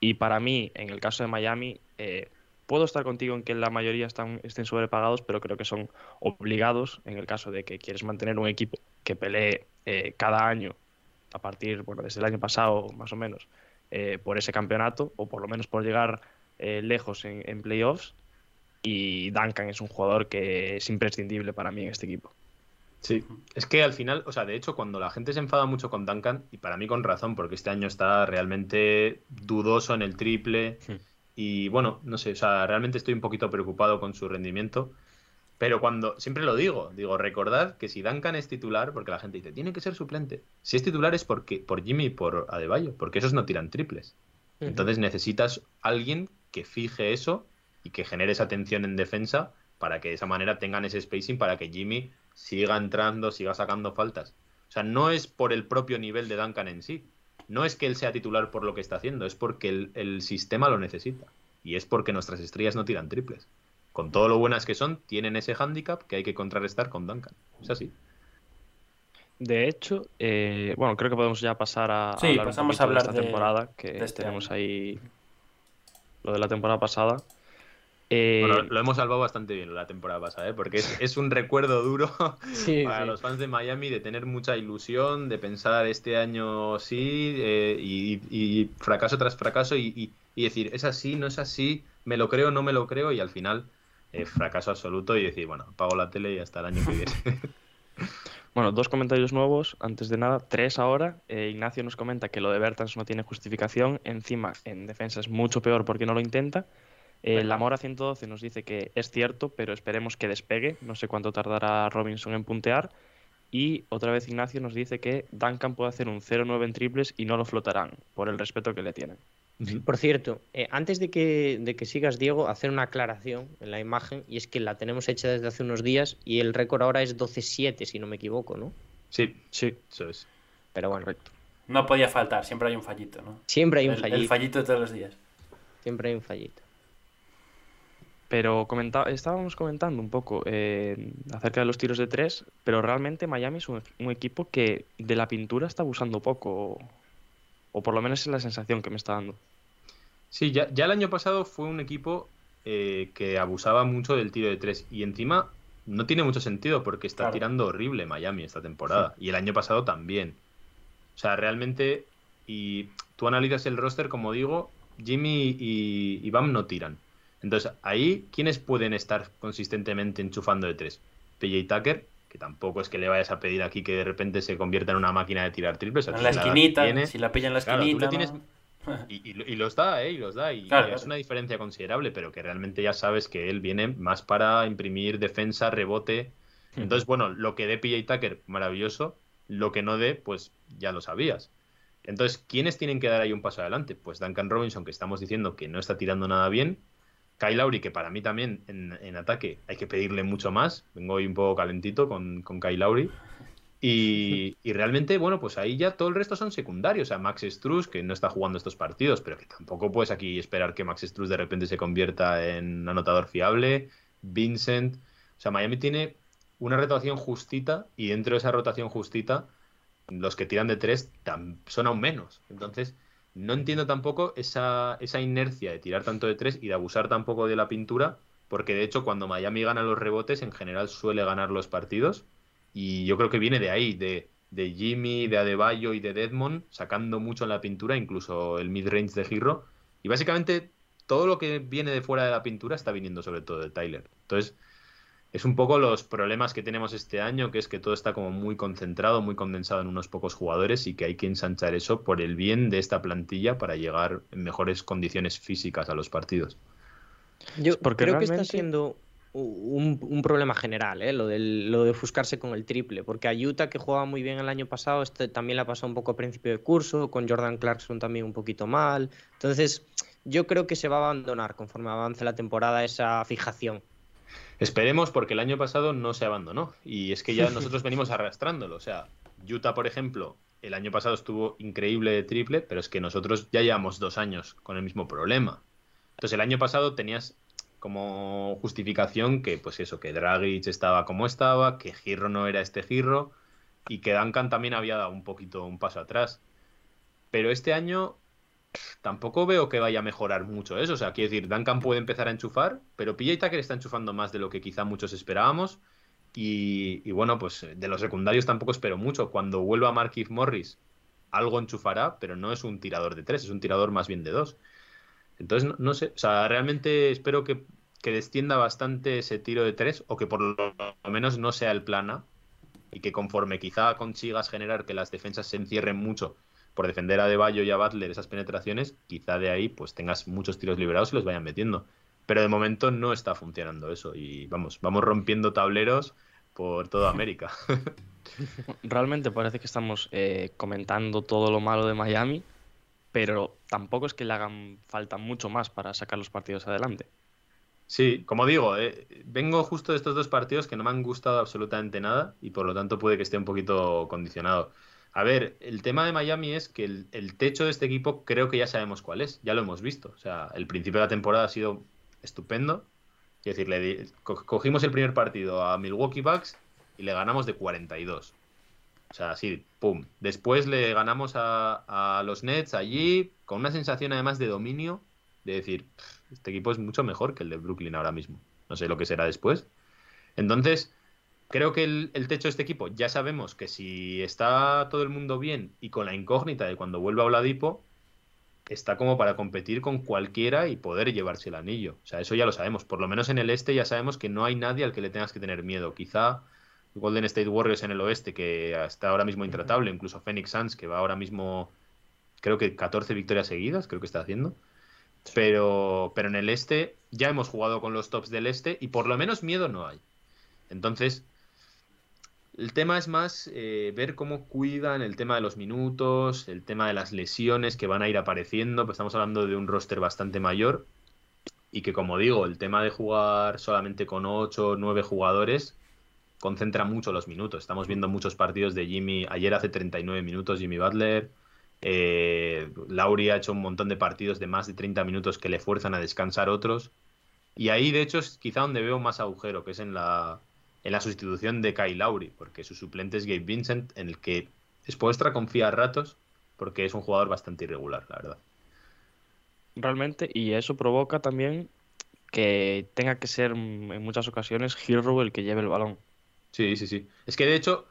[SPEAKER 1] Y para mí, en el caso de Miami, eh, puedo estar contigo en que la mayoría están, estén sobrepagados, pero creo que son obligados en el caso de que quieres mantener un equipo que pelee eh, cada año, a partir, bueno, desde el año pasado más o menos, eh, por ese campeonato, o por lo menos por llegar lejos en, en playoffs. Y Duncan es un jugador que es imprescindible para mí en este equipo.
[SPEAKER 4] Sí, es que al final, o sea, de hecho, cuando la gente se enfada mucho con Duncan, y para mí con razón, porque este año está realmente dudoso en el triple, y bueno, no sé, o sea, realmente estoy un poquito preocupado con su rendimiento, pero cuando, siempre lo digo, digo, recordad que si Duncan es titular, porque la gente dice, tiene que ser suplente, si es titular es porque, por Jimmy y por Adebayo, porque esos no tiran triples. Entonces necesitas alguien que fije eso y que genere esa tensión en defensa para que de esa manera tengan ese spacing para que Jimmy siga entrando, siga sacando faltas. O sea, no es por el propio nivel de Duncan en sí, no es que él sea titular por lo que está haciendo, es porque el, el sistema lo necesita. Y es porque nuestras estrellas no tiran triples. Con todo lo buenas que son, tienen ese hándicap que hay que contrarrestar con Duncan. Es así.
[SPEAKER 1] De hecho, eh, bueno, creo que podemos ya pasar a,
[SPEAKER 3] Sí,
[SPEAKER 1] hablar un
[SPEAKER 3] pasamos a hablar
[SPEAKER 1] de esta
[SPEAKER 3] de-
[SPEAKER 1] temporada, que
[SPEAKER 3] de este
[SPEAKER 1] tenemos
[SPEAKER 3] año.
[SPEAKER 1] ahí lo de la temporada pasada. Eh,
[SPEAKER 4] Bueno, lo hemos salvado bastante bien la temporada pasada, ¿eh? porque es, es un recuerdo duro
[SPEAKER 2] Sí,
[SPEAKER 4] para
[SPEAKER 2] sí.
[SPEAKER 4] los fans de Miami de tener mucha ilusión, de pensar este año sí eh, y, y fracaso tras fracaso y, y- y decir, es así, no es así, me lo creo, no me lo creo y al final eh, fracaso absoluto y decir, bueno, apago la tele y hasta el año que viene.
[SPEAKER 1] Bueno, dos comentarios nuevos, antes de nada, tres ahora. Eh, Ignacio nos comenta que lo de Bertans no tiene justificación, encima en defensa es mucho peor porque no lo intenta. Eh, la Mora 112 nos dice que es cierto, pero esperemos que despegue, no sé cuánto tardará Robinson en puntear. Y otra vez Ignacio nos dice que Duncan puede hacer un 0-9 en triples y no lo flotarán, por el respeto que le tienen.
[SPEAKER 2] Por cierto, eh, antes de que, de que sigas, Diego, hacer una aclaración en la imagen, y es que la tenemos hecha desde hace unos días y el récord ahora es 12-7, si no me equivoco, ¿no?
[SPEAKER 4] sí,
[SPEAKER 1] Sí,
[SPEAKER 4] eso es.
[SPEAKER 2] Pero bueno,
[SPEAKER 1] correcto.
[SPEAKER 3] No podía faltar, siempre hay un fallito, ¿no?
[SPEAKER 2] siempre hay un
[SPEAKER 3] El,
[SPEAKER 2] fallito.
[SPEAKER 3] el fallito de todos los días.
[SPEAKER 2] Siempre hay un fallito.
[SPEAKER 1] Pero comenta- estábamos comentando un poco eh, acerca de los tiros de tres, pero realmente Miami es un, un equipo que de la pintura está abusando poco, o, o por lo menos es la sensación que me está dando.
[SPEAKER 4] Sí, ya, ya el año pasado fue un equipo eh, que abusaba mucho del tiro de tres y encima no tiene mucho sentido porque está
[SPEAKER 3] Claro.
[SPEAKER 4] tirando horrible Miami esta temporada y el año pasado también. O sea, realmente, y tú analizas el roster, como digo, Jimmy y, y Bam no tiran. Entonces, ahí, ¿quiénes pueden estar consistentemente enchufando de tres? PJ Tucker, que tampoco es que le vayas a pedir aquí que de repente se convierta en una máquina de tirar triples.
[SPEAKER 3] En la esquinita, si la pilla en la
[SPEAKER 4] Claro,
[SPEAKER 3] esquinita.
[SPEAKER 4] tienes-
[SPEAKER 3] ¿no?
[SPEAKER 4] y, y lo- y los da, ¿eh? Y los da. Y,
[SPEAKER 3] Claro,
[SPEAKER 4] y es una diferencia considerable, pero que realmente ya sabes que él viene más para imprimir defensa, rebote. Entonces, bueno, lo que dé PJ Tucker, maravilloso. Lo que no dé, pues ya lo sabías. Entonces, ¿quiénes tienen que dar ahí un paso adelante? Pues Duncan Robinson, que estamos diciendo que no está tirando nada bien. Kyle Lowry, que para mí también en, en ataque hay que pedirle mucho más. Vengo hoy un poco calentito con, con Kyle Lowry. Y, y realmente, bueno, pues ahí ya todo el resto son secundarios. O sea, Max Struz, que no está jugando estos partidos, pero que tampoco puedes aquí esperar que Max Struz de repente se convierta en anotador fiable. Vincent. O sea, Miami tiene una rotación justita y dentro de esa rotación justita, los que tiran de tres son aún menos. Entonces, no entiendo tampoco esa, esa inercia de tirar tanto de tres y de abusar tampoco de la pintura, porque de hecho cuando Miami gana los rebotes, en general suele ganar los partidos. Y yo creo que viene de ahí, de, de Jimmy, de Adebayo y de Deadmond, sacando mucho en la pintura, incluso el mid-range de Giro. Y básicamente todo lo que viene de fuera de la pintura está viniendo sobre todo de Tyler. Entonces, es un poco los problemas que tenemos este año, que es que todo está como muy concentrado, muy condensado en unos pocos jugadores y que hay que ensanchar eso por el bien de esta plantilla para llegar en mejores condiciones físicas a los partidos.
[SPEAKER 2] Yo
[SPEAKER 1] Porque
[SPEAKER 2] creo que está siendo un, un problema general, ¿eh? lo, del, lo de ofuscarse con el triple, porque a Utah, que jugaba muy bien el año pasado, este también la pasó un poco a principio de curso, con Jordan Clarkson también un poquito mal. Entonces, yo creo que se va a abandonar conforme avance la temporada esa fijación.
[SPEAKER 4] Esperemos porque el año pasado no se abandonó y es que ya nosotros venimos arrastrándolo. O sea, Utah, por ejemplo, el año pasado estuvo increíble de triple, pero es que nosotros ya llevamos dos años con el mismo problema. Entonces el año pasado tenías como justificación que, pues eso, que Dragic estaba como estaba, que Girro no era este Girro y que Duncan también había dado un poquito un paso atrás. Pero este año tampoco veo que vaya a mejorar mucho eso. O sea, quiero decir, Duncan puede empezar a enchufar, pero PJ Tucker está enchufando más de lo que quizá muchos esperábamos. Y, bueno, pues de los secundarios tampoco espero mucho. Cuando vuelva Markif Morris, algo enchufará, pero no es un tirador de tres, es un tirador más bien de dos. Entonces, no, sé, o sea, realmente espero que, que descienda bastante ese tiro de tres, o que por lo menos no sea el plan A, y que conforme quizá consigas generar que las defensas se encierren mucho por defender a De Bayo y a Butler esas penetraciones, quizá de ahí pues tengas muchos tiros liberados y los vayan metiendo. Pero de momento no está funcionando eso y vamos, vamos rompiendo tableros por toda América.
[SPEAKER 1] Realmente parece que estamos eh, comentando todo lo malo de Miami, pero tampoco es que le hagan falta mucho más para sacar los partidos adelante.
[SPEAKER 4] Sí, como digo, eh, vengo justo de estos dos partidos que no me han gustado absolutamente nada y por lo tanto puede que esté un poquito condicionado. A ver, el tema de Miami es que el, techo de este equipo creo que ya sabemos cuál es, ya lo hemos visto. O sea, el principio de la temporada ha sido estupendo. Es decir, le, cogimos el primer partido a Milwaukee Bucks y le ganamos de 42. O sea, así, pum. Después le ganamos a los Nets allí con una sensación además de dominio, de decir, este equipo es mucho mejor que el de Brooklyn ahora mismo. No sé lo que será después. Entonces, creo que el, techo de este equipo ya sabemos que si está todo el mundo bien y con la incógnita de cuando vuelva Oladipo, está como para competir con cualquiera y poder llevarse el anillo. O sea, eso ya lo sabemos. Por lo menos en el este ya sabemos que no hay nadie al que le tengas que tener miedo. Quizá Golden State Warriors en el oeste, que está ahora mismo intratable, incluso Phoenix Suns, que va ahora mismo, creo que 14 victorias seguidas, creo que está haciendo. Pero, pero en el este ya hemos jugado con los tops del este y por lo menos miedo no hay. Entonces, el tema es más eh, ver cómo cuidan el tema de los minutos, el tema de las lesiones que van a ir apareciendo. Pues estamos hablando de un roster bastante mayor y que, como digo, el tema de jugar solamente con 8 o 9 jugadores concentra mucho los minutos. Estamos viendo muchos partidos de Jimmy. Ayer hace 39 minutos Jimmy Butler. Eh, Lauri ha hecho un montón de partidos de más de 30 minutos que le fuerzan a descansar otros. Y ahí, de hecho, es quizá donde veo más agujero, que es en la, en la sustitución de Kyle Lauri, porque su suplente es Gabe Vincent, en el que Spoelstra confía a ratos, porque es un jugador bastante irregular, la verdad.
[SPEAKER 1] Realmente, y eso provoca también que tenga que ser en muchas ocasiones Hero el que lleve el balón.
[SPEAKER 4] Sí, sí, sí. Es que de hecho,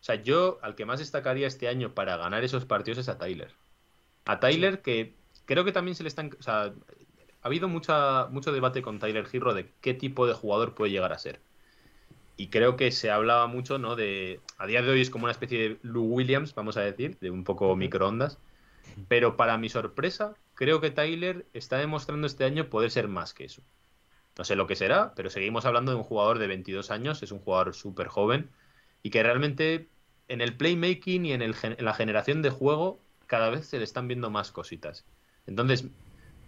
[SPEAKER 4] o sea, yo al que más destacaría este año para ganar esos partidos es a Tyler. A Tyler que creo que también se le están... O sea, ha habido mucha, mucho debate con Tyler Hero de qué tipo de jugador puede llegar a ser. Y creo que se hablaba mucho, ¿no? De... A día de hoy es como una especie de Lou Williams, vamos a decir, de un poco microondas. Pero para mi sorpresa, creo que Tyler está demostrando este año poder ser más que eso. No sé lo que será, pero seguimos hablando de un jugador de 22 años, es un jugador súper joven y que realmente en el playmaking y en, el, en, la generación de juego cada vez se le están viendo más cositas. Entonces,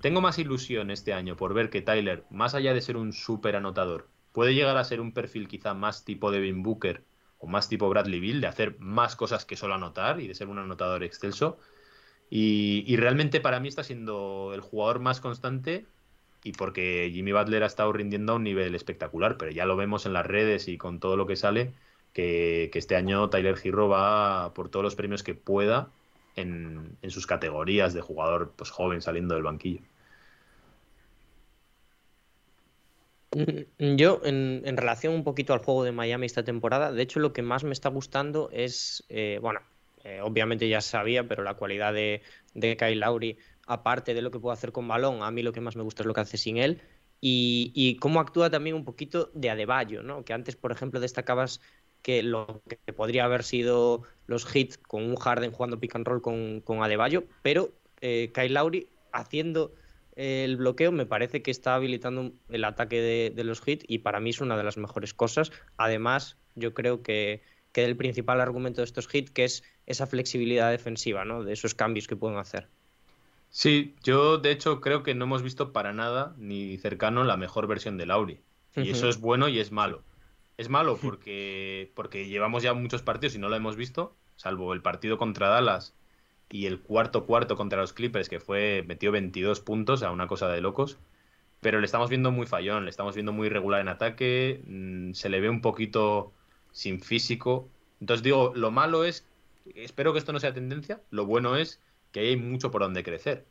[SPEAKER 4] tengo más ilusión este año por ver que Tyler, más allá de ser un súper anotador, puede llegar a ser un perfil quizá más tipo Devin Booker o más tipo Bradley Bill, de hacer más cosas que solo anotar y de ser un anotador excelso. Y, realmente para mí está siendo el jugador más constante y porque Jimmy Butler ha estado rindiendo a un nivel espectacular, pero ya lo vemos en las redes y con todo lo que sale, que, este año Tyler Hero va por todos los premios que pueda en, en sus categorías de jugador pues, joven saliendo del banquillo.
[SPEAKER 2] Mm, yo, en, relación un poquito al juego de Miami esta temporada, de hecho lo que más me está gustando es, eh, bueno, eh, obviamente ya sabía, pero la cualidad de, Kyle Lowry aparte de lo que puedo hacer con balón, a mí lo que más me gusta es lo que hace sin él. Y, y cómo actúa también un poquito de Adebayo, ¿no? Que antes, por ejemplo, destacabas que lo que podría haber sido los hits con un Harden jugando pick and roll con, con Adebayo, pero eh, Kyle Lowry haciendo el bloqueo me parece que está habilitando el ataque de, de, los hits y para mí es una de las mejores cosas. Además, yo creo que, que el principal argumento de estos hits que es esa flexibilidad defensiva, ¿no? De esos cambios que pueden hacer.
[SPEAKER 4] Sí, yo de hecho creo que no hemos visto para nada ni cercano la mejor versión de Lauri. Y uh -huh. eso es bueno y es malo. Es malo porque, porque llevamos ya muchos partidos y no lo hemos visto, salvo el partido contra Dallas y el cuarto cuarto contra los Clippers, que fue metió 22 puntos a una cosa de locos. Pero le estamos viendo muy fallón, le estamos viendo muy irregular en ataque, mmm, se le ve un poquito sin físico. Entonces digo, lo malo es, espero que esto no sea tendencia, lo bueno es que hay mucho por donde crecer.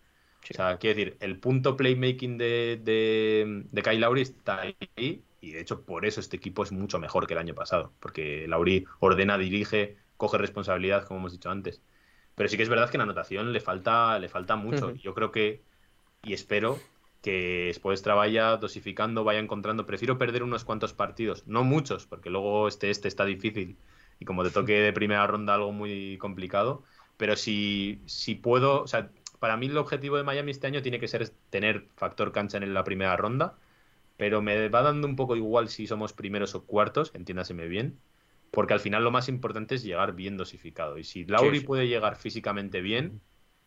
[SPEAKER 4] Sí. O sea, quiero decir, el punto playmaking de, de, de Kyle Lowry está ahí y de hecho por eso este equipo es mucho mejor que el año pasado, porque Lowry ordena, dirige, coge responsabilidad, como hemos dicho antes. Pero sí que es verdad que en anotación le falta, le falta mucho. Uh -huh. Yo creo que, y espero que después vaya dosificando, vaya encontrando. Prefiero perder unos cuantos partidos, no muchos, porque luego este, este está difícil y como te toque de primera ronda algo muy complicado, pero si, si puedo, o sea, para mí el objetivo de Miami este año tiene que ser tener factor cancha en la primera ronda, pero me va dando un poco igual si somos primeros o cuartos, entiéndaseme bien, porque al final lo más importante es llegar bien dosificado. Y si Lauri sí, sí. puede llegar físicamente bien,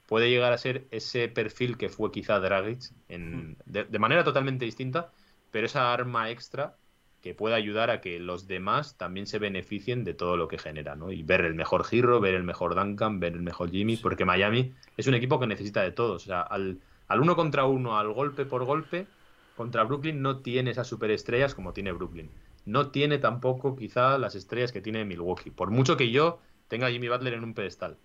[SPEAKER 4] puede llegar a ser ese perfil que fue quizá Dragic, en, de, de manera totalmente distinta, pero esa arma extra que pueda ayudar a que los demás también se beneficien de todo lo que genera, ¿no? Y ver el mejor Giro, ver el mejor Duncan, ver el mejor Jimmy, porque Miami es un equipo que necesita de todos. O sea, al, al uno contra uno, al golpe por golpe, contra Brooklyn no tiene esas superestrellas como tiene Brooklyn. No tiene tampoco quizá las estrellas que tiene Milwaukee. Por mucho que yo tenga a Jimmy Butler en un pedestal.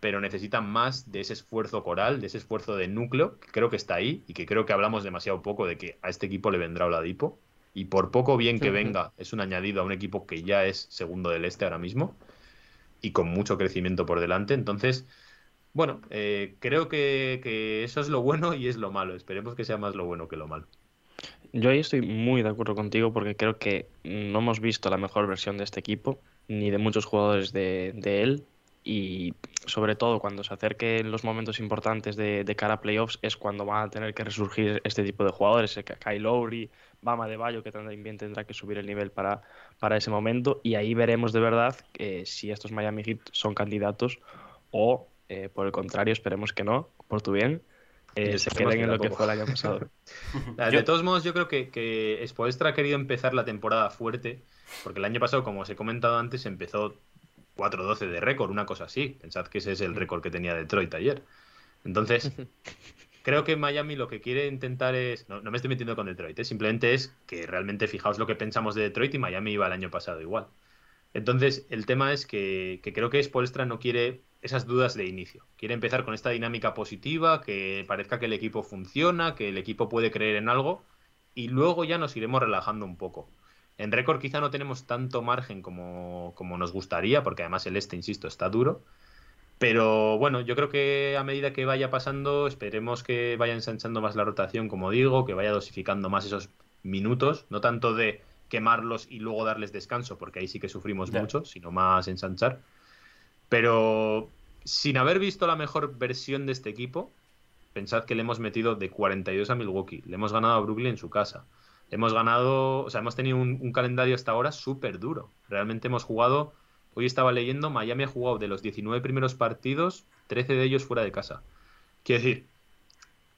[SPEAKER 4] Pero necesitan más de ese esfuerzo coral, de ese esfuerzo de núcleo, que creo que está ahí y que creo que hablamos demasiado poco de que a este equipo le vendrá Oladipo. Y por poco bien que venga, es un añadido a un equipo que ya es segundo del este ahora mismo y con mucho crecimiento por delante. Entonces, bueno, eh, creo que, que eso es lo bueno y es lo malo. Esperemos que sea más lo bueno que lo malo.
[SPEAKER 1] Yo ahí estoy muy de acuerdo contigo porque creo que no hemos visto la mejor versión de este equipo, ni de muchos jugadores de, de él. Y sobre todo cuando se acerquen los momentos importantes de, de, cara a playoffs es cuando van a tener que resurgir este tipo de jugadores. Kyle Lowry, Bama de Bayo, que también tendrá que subir el nivel para, para ese momento. Y ahí veremos de verdad eh, si estos Miami Heat son candidatos o, eh, por el contrario, esperemos que no, por tu bien, eh, se queden en lo que fue el año pasado.
[SPEAKER 4] de todos modos, yo creo que, que Spoelstra ha querido empezar la temporada fuerte, porque el año pasado, como os he comentado antes, empezó 4-12 de récord, una cosa así. Pensad que ese es el récord que tenía Detroit ayer. Entonces, creo que Miami lo que quiere intentar es. No, no me estoy metiendo con Detroit, ¿eh? simplemente es que realmente fijaos lo que pensamos de Detroit y Miami iba el año pasado igual. Entonces, el tema es que, que creo que Spolstra no quiere esas dudas de inicio. Quiere empezar con esta dinámica positiva, que parezca que el equipo funciona, que el equipo puede creer en algo, y luego ya nos iremos relajando un poco. En récord quizá no tenemos tanto margen como, como, nos gustaría, porque además el este, insisto, está duro. Pero bueno, yo creo que a medida que vaya pasando, esperemos que vaya ensanchando más la rotación, como digo, que vaya dosificando más esos minutos, no tanto de quemarlos y luego darles descanso, porque ahí sí que sufrimos yeah. mucho, sino más ensanchar. Pero sin haber visto la mejor versión de este equipo, pensad que le hemos metido de 42 a Milwaukee, le hemos ganado a Brooklyn en su casa, hemos ganado, o sea, hemos tenido un, un calendario hasta ahora súper duro. Realmente hemos jugado, hoy estaba leyendo, Miami ha jugado de los 19 primeros partidos, 13 de ellos fuera de casa. Quiero decir,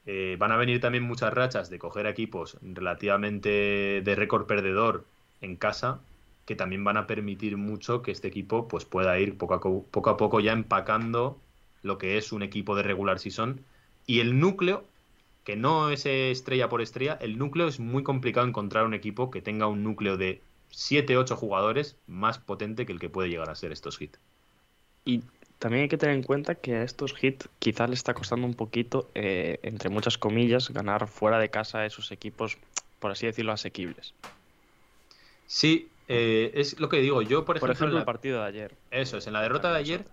[SPEAKER 4] eh, van a venir también muchas rachas de coger equipos relativamente de récord perdedor en casa que también van a permitir mucho que este equipo pues pueda ir poco a, poco a poco ya empacando lo que es un equipo de regular season y el núcleo que no es estrella por estrella, el núcleo es muy complicado encontrar un equipo que tenga un núcleo de 7, 8 jugadores más potente que el que puede llegar a ser estos hits.
[SPEAKER 1] Y también hay que tener en cuenta que a estos hits quizás le está costando un poquito, eh, entre muchas comillas, ganar fuera de casa a esos equipos, por así decirlo, asequibles.
[SPEAKER 4] Sí, eh, es lo que digo. Yo, por ejemplo,
[SPEAKER 1] por ejemplo
[SPEAKER 4] la...
[SPEAKER 1] el partido de ayer.
[SPEAKER 4] Eso es, en la derrota de ayer,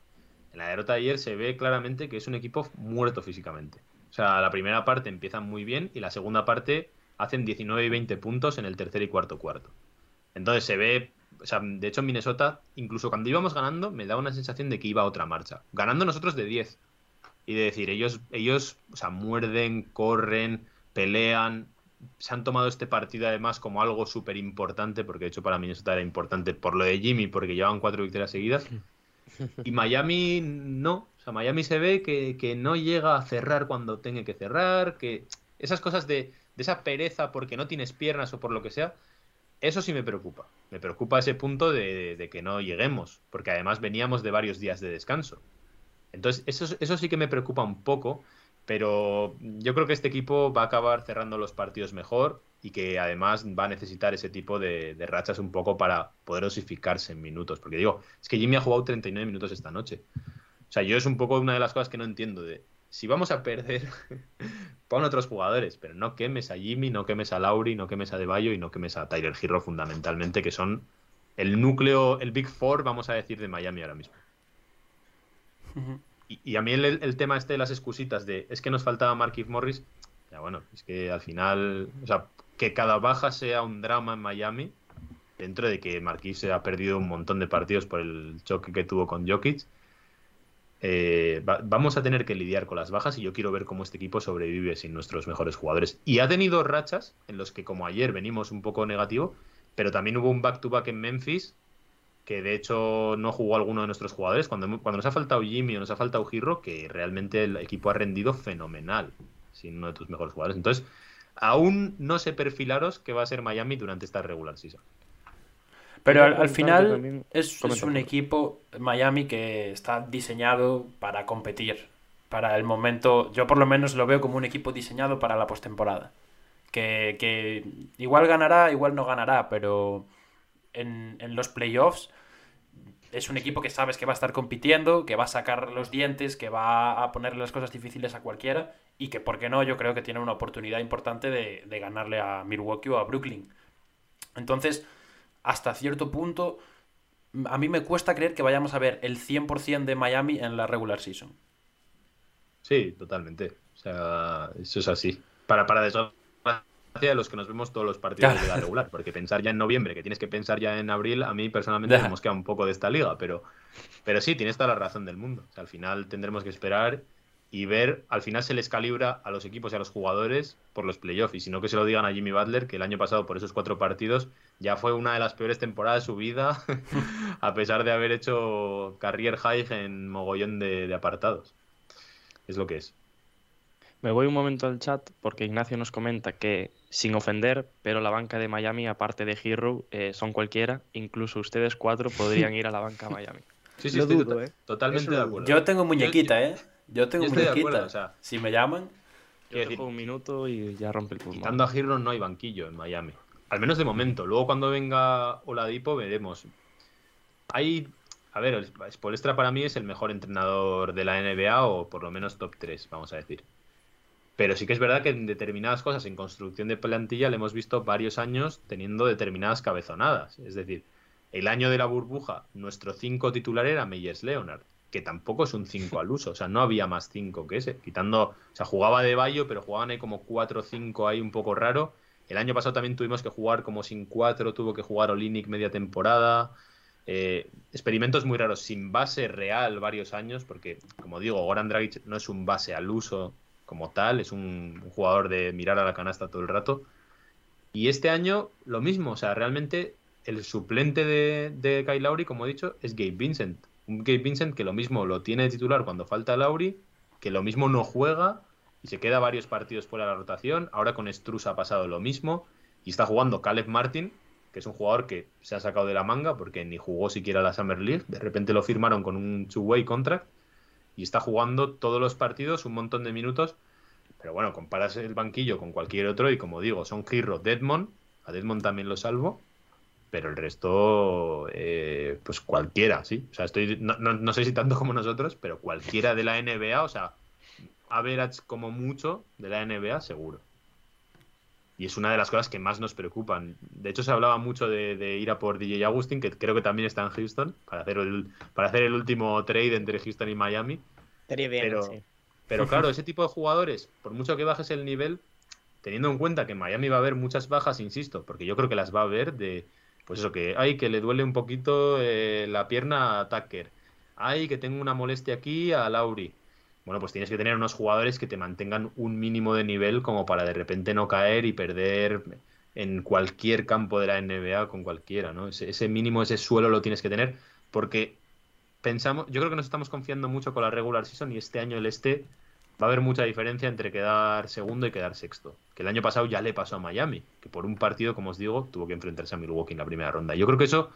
[SPEAKER 4] en la derrota de ayer se ve claramente que es un equipo muerto físicamente. O sea, la primera parte empiezan muy bien y la segunda parte hacen 19 y 20 puntos en el tercer y cuarto cuarto. Entonces se ve, o sea, de hecho en Minnesota, incluso cuando íbamos ganando, me da una sensación de que iba a otra marcha. Ganando nosotros de 10. Y de decir, ellos, ellos, o sea, muerden, corren, pelean, se han tomado este partido además como algo súper importante, porque de hecho para Minnesota era importante por lo de Jimmy, porque llevaban cuatro victorias seguidas. Y Miami no, o sea, Miami se ve que, que, no llega a cerrar cuando tenga que cerrar, que esas cosas de, de, esa pereza porque no tienes piernas o por lo que sea, eso sí me preocupa. Me preocupa ese punto de, de que no lleguemos, porque además veníamos de varios días de descanso. Entonces, eso, eso sí que me preocupa un poco, pero yo creo que este equipo va a acabar cerrando los partidos mejor y que además va a necesitar ese tipo de, rachas un poco para poder osificarse en minutos. Porque digo, es que Jimmy ha jugado 39 minutos esta noche. O sea, yo es un poco una de las cosas que no entiendo de si vamos a perder, pon otros jugadores, pero no quemes a Jimmy, no quemes a Lauri, no quemes a Deballo y no quemes a Tyler Hero fundamentalmente, que son el núcleo, el Big Four, vamos a decir, de Miami ahora mismo. Uh. Y, a mí el, tema este de las excusitas de es que nos faltaba Markif Morris, ya bueno, es que al final, o sea, que cada baja sea un drama en Miami, dentro de que Marquis se ha perdido un montón de partidos por el choque que tuvo con Jokic, eh, va, vamos a tener que lidiar con las bajas y yo quiero ver cómo este equipo sobrevive sin nuestros mejores jugadores. Y ha tenido rachas en los que, como ayer, venimos un poco negativo, pero también hubo un back-to-back -back en Memphis que de hecho no jugó alguno de nuestros jugadores. Cuando, cuando nos ha faltado Jimmy o nos ha faltado Girro, que realmente el equipo ha rendido fenomenal sin uno de tus mejores jugadores. Entonces, aún no sé perfilaros qué va a ser Miami durante esta regular season.
[SPEAKER 3] Pero al, final es, es un equipo Miami que está diseñado para competir. Para el momento, yo por lo menos lo veo como un equipo diseñado para la postemporada. Que, que igual ganará, igual no ganará, pero en, en los playoffs es un equipo que sabes que va a estar compitiendo, que va a sacar los dientes, que va a ponerle las cosas difíciles a cualquiera y que, ¿por qué no? Yo creo que tiene una oportunidad importante de, de ganarle a Milwaukee o a Brooklyn. Entonces, hasta cierto punto, a mí me cuesta creer que vayamos a ver el 100% de Miami en la regular season.
[SPEAKER 4] Sí, totalmente. O sea, eso es así. Para, para de los que nos vemos todos los partidos
[SPEAKER 3] Claro.
[SPEAKER 4] de la regular, porque pensar ya en noviembre, que tienes que pensar ya en abril, a mí personalmente
[SPEAKER 3] Ya.
[SPEAKER 4] me mosquea un poco de esta liga, pero, pero sí, tienes toda la razón del mundo. O sea, al final tendremos que esperar y ver, al final se les calibra a los equipos y a los jugadores por los playoffs, y si no que se lo digan a Jimmy Butler, que el año pasado por esos cuatro partidos ya fue una de las peores temporadas de su vida, a pesar de haber hecho career high en mogollón de, de apartados. Es lo que es.
[SPEAKER 1] Me voy un momento al chat porque Ignacio nos comenta que, sin ofender, pero la banca de Miami, aparte de Hero, eh, son cualquiera. Incluso ustedes cuatro podrían ir a la banca Miami.
[SPEAKER 4] Sí, sí,
[SPEAKER 2] Lo
[SPEAKER 4] estoy
[SPEAKER 2] dudo, ¿eh?
[SPEAKER 4] totalmente
[SPEAKER 2] lo
[SPEAKER 4] de acuerdo.
[SPEAKER 3] Yo tengo muñequita, ¿eh? Yo tengo
[SPEAKER 4] yo
[SPEAKER 3] muñequita.
[SPEAKER 4] acuerdo, o sea,
[SPEAKER 3] si me llaman,
[SPEAKER 1] Yo juego un minuto y ya rompe el pulmón.
[SPEAKER 4] Quitando a Hero no hay banquillo en Miami. Al menos de momento. Luego cuando venga Oladipo veremos. Hay... A ver, el- Spoelstra para mí es el mejor entrenador de la NBA o por lo menos top 3, vamos a decir. Pero sí que es verdad que en determinadas cosas, en construcción de plantilla, le hemos visto varios años teniendo determinadas cabezonadas. Es decir, el año de la burbuja, nuestro 5 titular era Meyers Leonard, que tampoco es un 5 al uso. O sea, no había más 5 que ese. Quitando, o sea, jugaba de Bayo, pero jugaban ahí como 4 o 5 ahí un poco raro. El año pasado también tuvimos que jugar como sin 4, tuvo que jugar Olinic media temporada. Eh, experimentos muy raros, sin base real varios años, porque, como digo, Goran Dragic no es un base al uso como tal, es un, jugador de mirar a la canasta todo el rato. Y este año lo mismo, o sea, realmente el suplente de, de Kyle como he dicho, es Gabe Vincent. Un Gabe Vincent que lo mismo lo tiene de titular cuando falta Lowry, que lo mismo no juega y se queda varios partidos fuera de la rotación. Ahora con Struz ha pasado lo mismo y está jugando Caleb Martin, que es un jugador que se ha sacado de la manga porque ni jugó siquiera la Summer League. De repente lo firmaron con un two-way contract y está jugando todos los partidos un montón de minutos. Pero bueno, comparas el banquillo con cualquier otro y como digo, son Giro, Deadmond, a Deadmond también lo salvo, pero el resto, eh, pues cualquiera, sí. O sea, estoy, no, no- no sé si tanto como nosotros, pero cualquiera de la NBA, o sea, average como mucho de la NBA, seguro. Y es una de las cosas que más nos preocupan. De hecho, se hablaba mucho de, de ir a por DJ Agustin, que creo que también está en Houston, para hacer el, para hacer el último trade entre Houston y Miami.
[SPEAKER 2] Bien,
[SPEAKER 4] Pero-
[SPEAKER 2] sí.
[SPEAKER 4] Pero claro, ese tipo de jugadores, por mucho que bajes el nivel, teniendo en cuenta que Miami va a haber muchas bajas, insisto, porque yo creo que las va a haber de, pues eso, que hay que le duele un poquito eh, la pierna a Tucker, hay que tengo una molestia aquí a Lauri. Bueno, pues tienes que tener unos jugadores que te mantengan un mínimo de nivel como para de repente no caer y perder en cualquier campo de la NBA con cualquiera, ¿no? Ese, mínimo, ese suelo lo tienes que tener porque pensamos, yo creo que nos estamos confiando mucho con la regular season y este año el este va a haber mucha diferencia entre quedar segundo y quedar sexto. Que el año pasado ya le pasó a Miami, que por un partido, como os digo, tuvo que enfrentarse a Milwaukee en la primera ronda. Yo creo que eso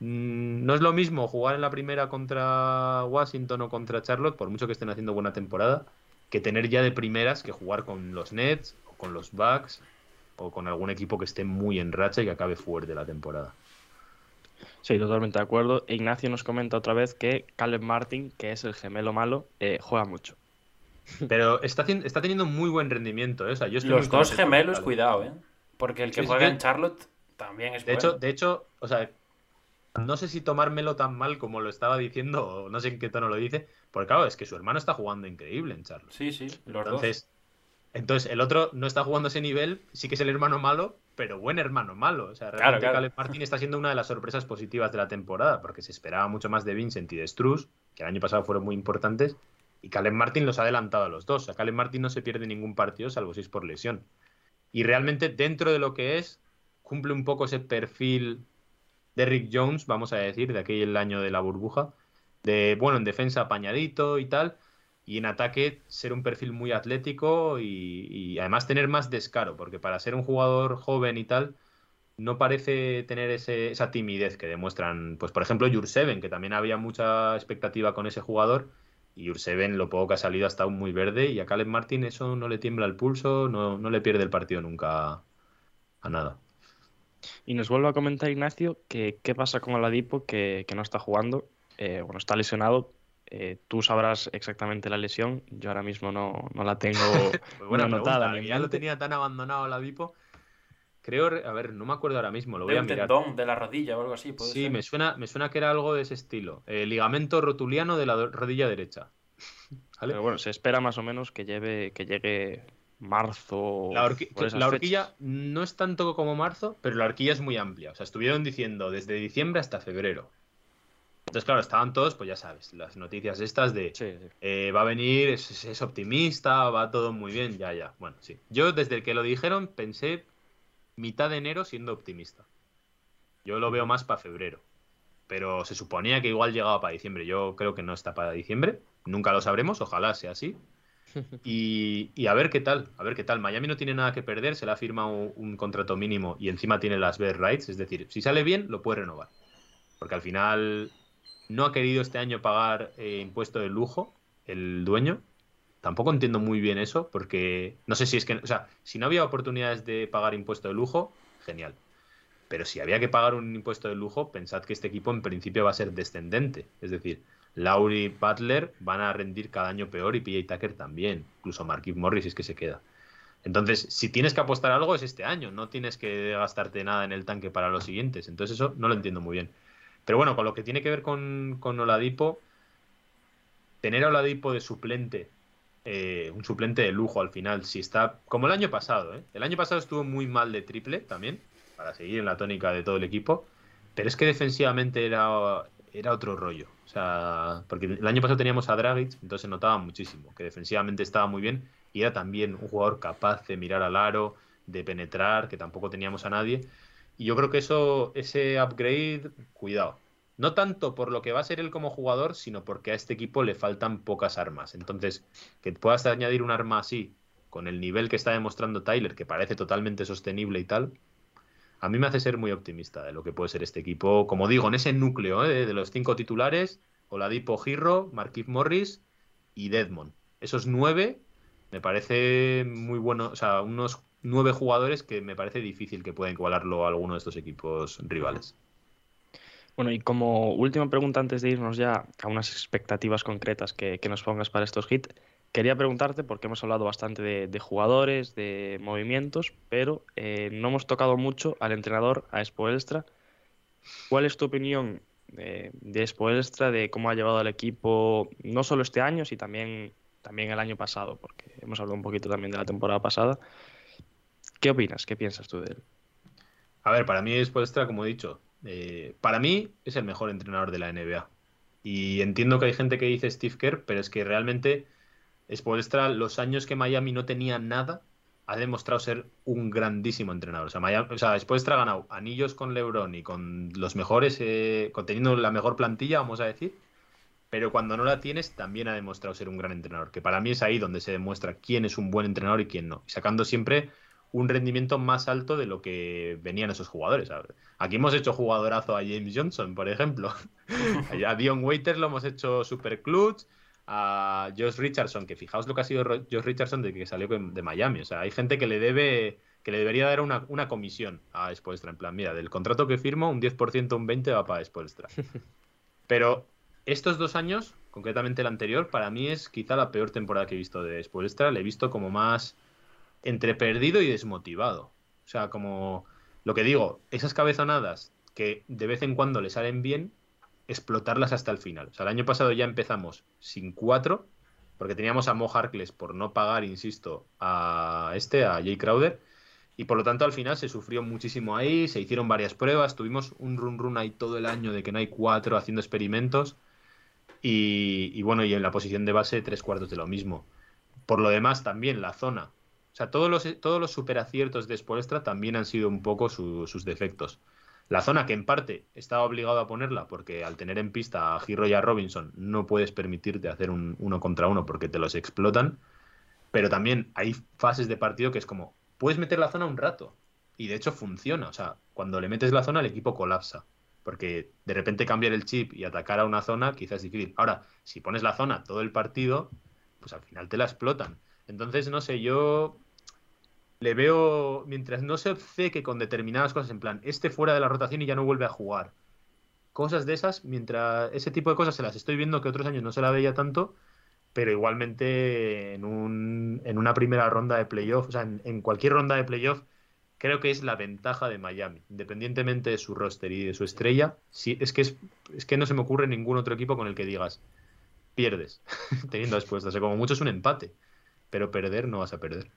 [SPEAKER 4] no es lo mismo jugar en la primera contra Washington o contra Charlotte, por mucho que estén haciendo buena temporada, que tener ya de primeras que jugar con los Nets o con los Bucks o con algún equipo que esté muy en racha y que acabe fuerte la temporada.
[SPEAKER 1] Sí, totalmente de acuerdo. Ignacio nos comenta otra vez que Caleb Martin, que es el gemelo malo, eh, juega mucho.
[SPEAKER 4] Pero está, está teniendo muy buen rendimiento, ¿eh? O sea, yo estoy
[SPEAKER 3] los dos gemelos, cuidado, ¿eh? Porque el que
[SPEAKER 4] Sí,
[SPEAKER 3] juega en Charlotte también es
[SPEAKER 4] De
[SPEAKER 3] bueno.
[SPEAKER 4] hecho, de hecho, o sea, no sé si tomármelo tan mal como lo estaba diciendo, o no sé en qué tono lo dice, porque claro, es que su hermano está jugando increíble en Charlotte.
[SPEAKER 3] Sí, sí, los
[SPEAKER 4] Entonces, entonces el otro no está jugando ese nivel, sí que es el hermano malo, pero buen hermano malo. O sea, realmente
[SPEAKER 3] claro.
[SPEAKER 4] Martin está siendo una de las sorpresas positivas de la temporada, porque se esperaba mucho más de Vincent y de Struz, que el año pasado fueron muy importantes, y Caleb Martin los ha adelantado a los dos. O sea, Caleb Martin no se pierde ningún partido, salvo si es por lesión. Y realmente, dentro de lo que es, cumple un poco ese perfil de Rick Jones, vamos a decir, de aquel año de la burbuja, de, bueno, en defensa apañadito y tal, y en ataque ser un perfil muy atlético y, y además tener más descaro, porque para ser un jugador joven y tal, no parece tener ese, esa timidez que demuestran, pues por ejemplo, Jurseven, que también había mucha expectativa con ese jugador, y Jurseven lo poco que ha salido ha estado muy verde, y a Caleb Martin eso no le tiembla el pulso, no, no le pierde el partido nunca a nada.
[SPEAKER 1] Y nos vuelve a comentar Ignacio que qué pasa con Oladipo que, que no está jugando, eh, bueno, está lesionado. Eh, tú sabrás exactamente la lesión, yo ahora mismo no, no la tengo
[SPEAKER 4] buena
[SPEAKER 1] anotada.
[SPEAKER 4] ya lo tenía tan abandonado Oladipo. Creo, a ver, no me acuerdo ahora mismo, lo voy
[SPEAKER 3] De
[SPEAKER 4] a mirar.
[SPEAKER 3] tendón de la rodilla o algo así. puede
[SPEAKER 4] Sí,
[SPEAKER 3] ser.
[SPEAKER 4] me suena, me suena que era algo de ese estilo. Eh, ligamento rotuliano de la rodilla derecha. ¿Vale?
[SPEAKER 1] Pero bueno, se espera más o menos que lleve, que llegue marzo.
[SPEAKER 4] La, horqui- la horquilla
[SPEAKER 1] fechas.
[SPEAKER 4] no es tanto como marzo, pero la horquilla es muy amplia. O sea, estuvieron diciendo desde diciembre hasta febrero. Entonces, claro, estaban todos, pues ya sabes, las noticias estas de
[SPEAKER 1] Sí, sí.
[SPEAKER 4] eh, va a venir, es, es optimista, va todo muy bien, ya, ya. Bueno, sí. Yo desde que lo dijeron pensé mitad de enero siendo optimista. Yo lo veo más para febrero. Pero se suponía que igual llegaba para diciembre. Yo creo que no está para diciembre. Nunca lo sabremos, ojalá sea así. Y, a ver qué tal, a ver qué tal. Miami no tiene nada que perder, se le ha firmado un, un contrato mínimo y encima tiene las best rights, es decir, si sale bien, lo puede renovar. Porque al final no ha querido este año pagar eh, impuesto de lujo el dueño. Tampoco entiendo muy bien eso, porque no sé si es que, o sea, si no había oportunidades de pagar impuesto de lujo, genial. Pero si había que pagar un impuesto de lujo, pensad que este equipo en principio va a ser descendente. Es decir, Lauri Butler van a rendir cada año peor y PJ Tucker también. Incluso Marquise Morris es que se queda. Entonces, si tienes que apostar algo es este año, no tienes que gastarte nada en el tanque para los siguientes. Entonces, eso no lo entiendo muy bien. Pero bueno, con lo que tiene que ver con, con Oladipo, tener a Oladipo de suplente, eh, un suplente de lujo al final, si está como el año pasado, ¿eh? El año pasado estuvo muy mal de triple también, para seguir en la tónica de todo el equipo, pero es que defensivamente era, era otro rollo. O sea, porque el año pasado teníamos a Dragic, entonces se notaba muchísimo que defensivamente estaba muy bien y era también un jugador capaz de mirar al aro, de penetrar, que tampoco teníamos a nadie. Y yo creo que eso, ese upgrade, cuidado. No tanto por lo que va a ser él como jugador, sino porque a este equipo le faltan pocas armas. Entonces, que puedas añadir un arma así, con el nivel que está demostrando Tyler, que parece totalmente sostenible y tal, a mí me hace ser muy optimista de lo que puede ser este equipo. Como digo, en ese núcleo ¿eh? de los cinco titulares, Oladipo Girro, Marquise Morris y Deadmond. Esos nueve me parece muy bueno, o sea, unos nueve jugadores que me parece difícil que puedan igualarlo a alguno de estos equipos rivales.
[SPEAKER 1] Bueno, y como última pregunta antes de irnos ya a unas expectativas concretas que, que nos pongas para estos hits, quería preguntarte, porque hemos hablado bastante de, jugadores, de movimientos, pero eh, no hemos tocado mucho al entrenador, a Spoelstra. ¿Cuál es tu opinión de, de Spoelstra, de cómo ha llevado al equipo, no solo este año, sino también, también el año pasado, porque hemos hablado un poquito también de la temporada pasada? ¿Qué opinas? ¿Qué piensas tú de él?
[SPEAKER 4] A ver, para mí Spoelstra, como he dicho, eh, para mí es el mejor entrenador de la NBA. Y entiendo que hay gente que dice Steve Kerr, pero es que realmente Spoelstra, los años que Miami no tenía nada, ha demostrado ser un grandísimo entrenador. O sea, Miami, o sea Spoelstra ha ganado anillos con LeBron y con los mejores, eh, la mejor plantilla, vamos a decir. Pero cuando no la tienes, también ha demostrado ser un gran entrenador. Que para mí es ahí donde se demuestra quién es un buen entrenador y quién no. Y sacando siempre un rendimiento más alto de lo que venían esos jugadores. Aquí hemos hecho jugadorazo a James Johnson, por ejemplo. a Dion Waiters lo hemos hecho super clutch. A Josh Richardson, que fijaos lo que ha sido Josh Richardson de que salió de Miami. O sea, hay gente que le debe que le debería dar una, una comisión a Spoelstra. En plan, mira, del contrato que firmo, un 10%, un 20% va para Spoelstra. Pero estos dos años, concretamente el anterior, para mí es quizá la peor temporada que he visto de Spoelstra. Le he visto como más entre perdido y desmotivado. O sea, como lo que digo, esas cabezonadas que de vez en cuando le salen bien, explotarlas hasta el final. O sea, el año pasado ya empezamos sin cuatro, porque teníamos a Mo Harkless por no pagar, insisto, a este, a Jay Crowder, y por lo tanto al final se sufrió muchísimo ahí, se hicieron varias pruebas, tuvimos un run run ahí todo el año de que no hay cuatro haciendo experimentos, y, y bueno, y en la posición de base tres cuartos de lo mismo. Por lo demás, también la zona, o sea, todos los, todos los superaciertos de Spoelstra también han sido un poco su, sus defectos. La zona que en parte estaba obligado a ponerla porque al tener en pista a Giro y a Robinson no puedes permitirte hacer un uno contra uno porque te los explotan. Pero también hay fases de partido que es como, puedes meter la zona un rato. Y de hecho funciona. O sea, cuando le metes la zona el equipo colapsa. Porque de repente cambiar el chip y atacar a una zona quizás es difícil. Ahora, si pones la zona todo el partido, pues al final te la explotan. Entonces, no sé, yo le veo, mientras no se obceque con determinadas cosas, en plan, este fuera de la rotación y ya no vuelve a jugar. Cosas de esas, mientras ese tipo de cosas se las estoy viendo que otros años no se la veía tanto, pero igualmente en, un, en una primera ronda de playoff, o sea, en, cualquier ronda de playoff, creo que es la ventaja de Miami, independientemente de su roster y de su estrella. Sí, es, que es, es que no se me ocurre ningún otro equipo con el que digas, pierdes, teniendo expuestas. O sea, como mucho es un empate, pero perder no vas a perder.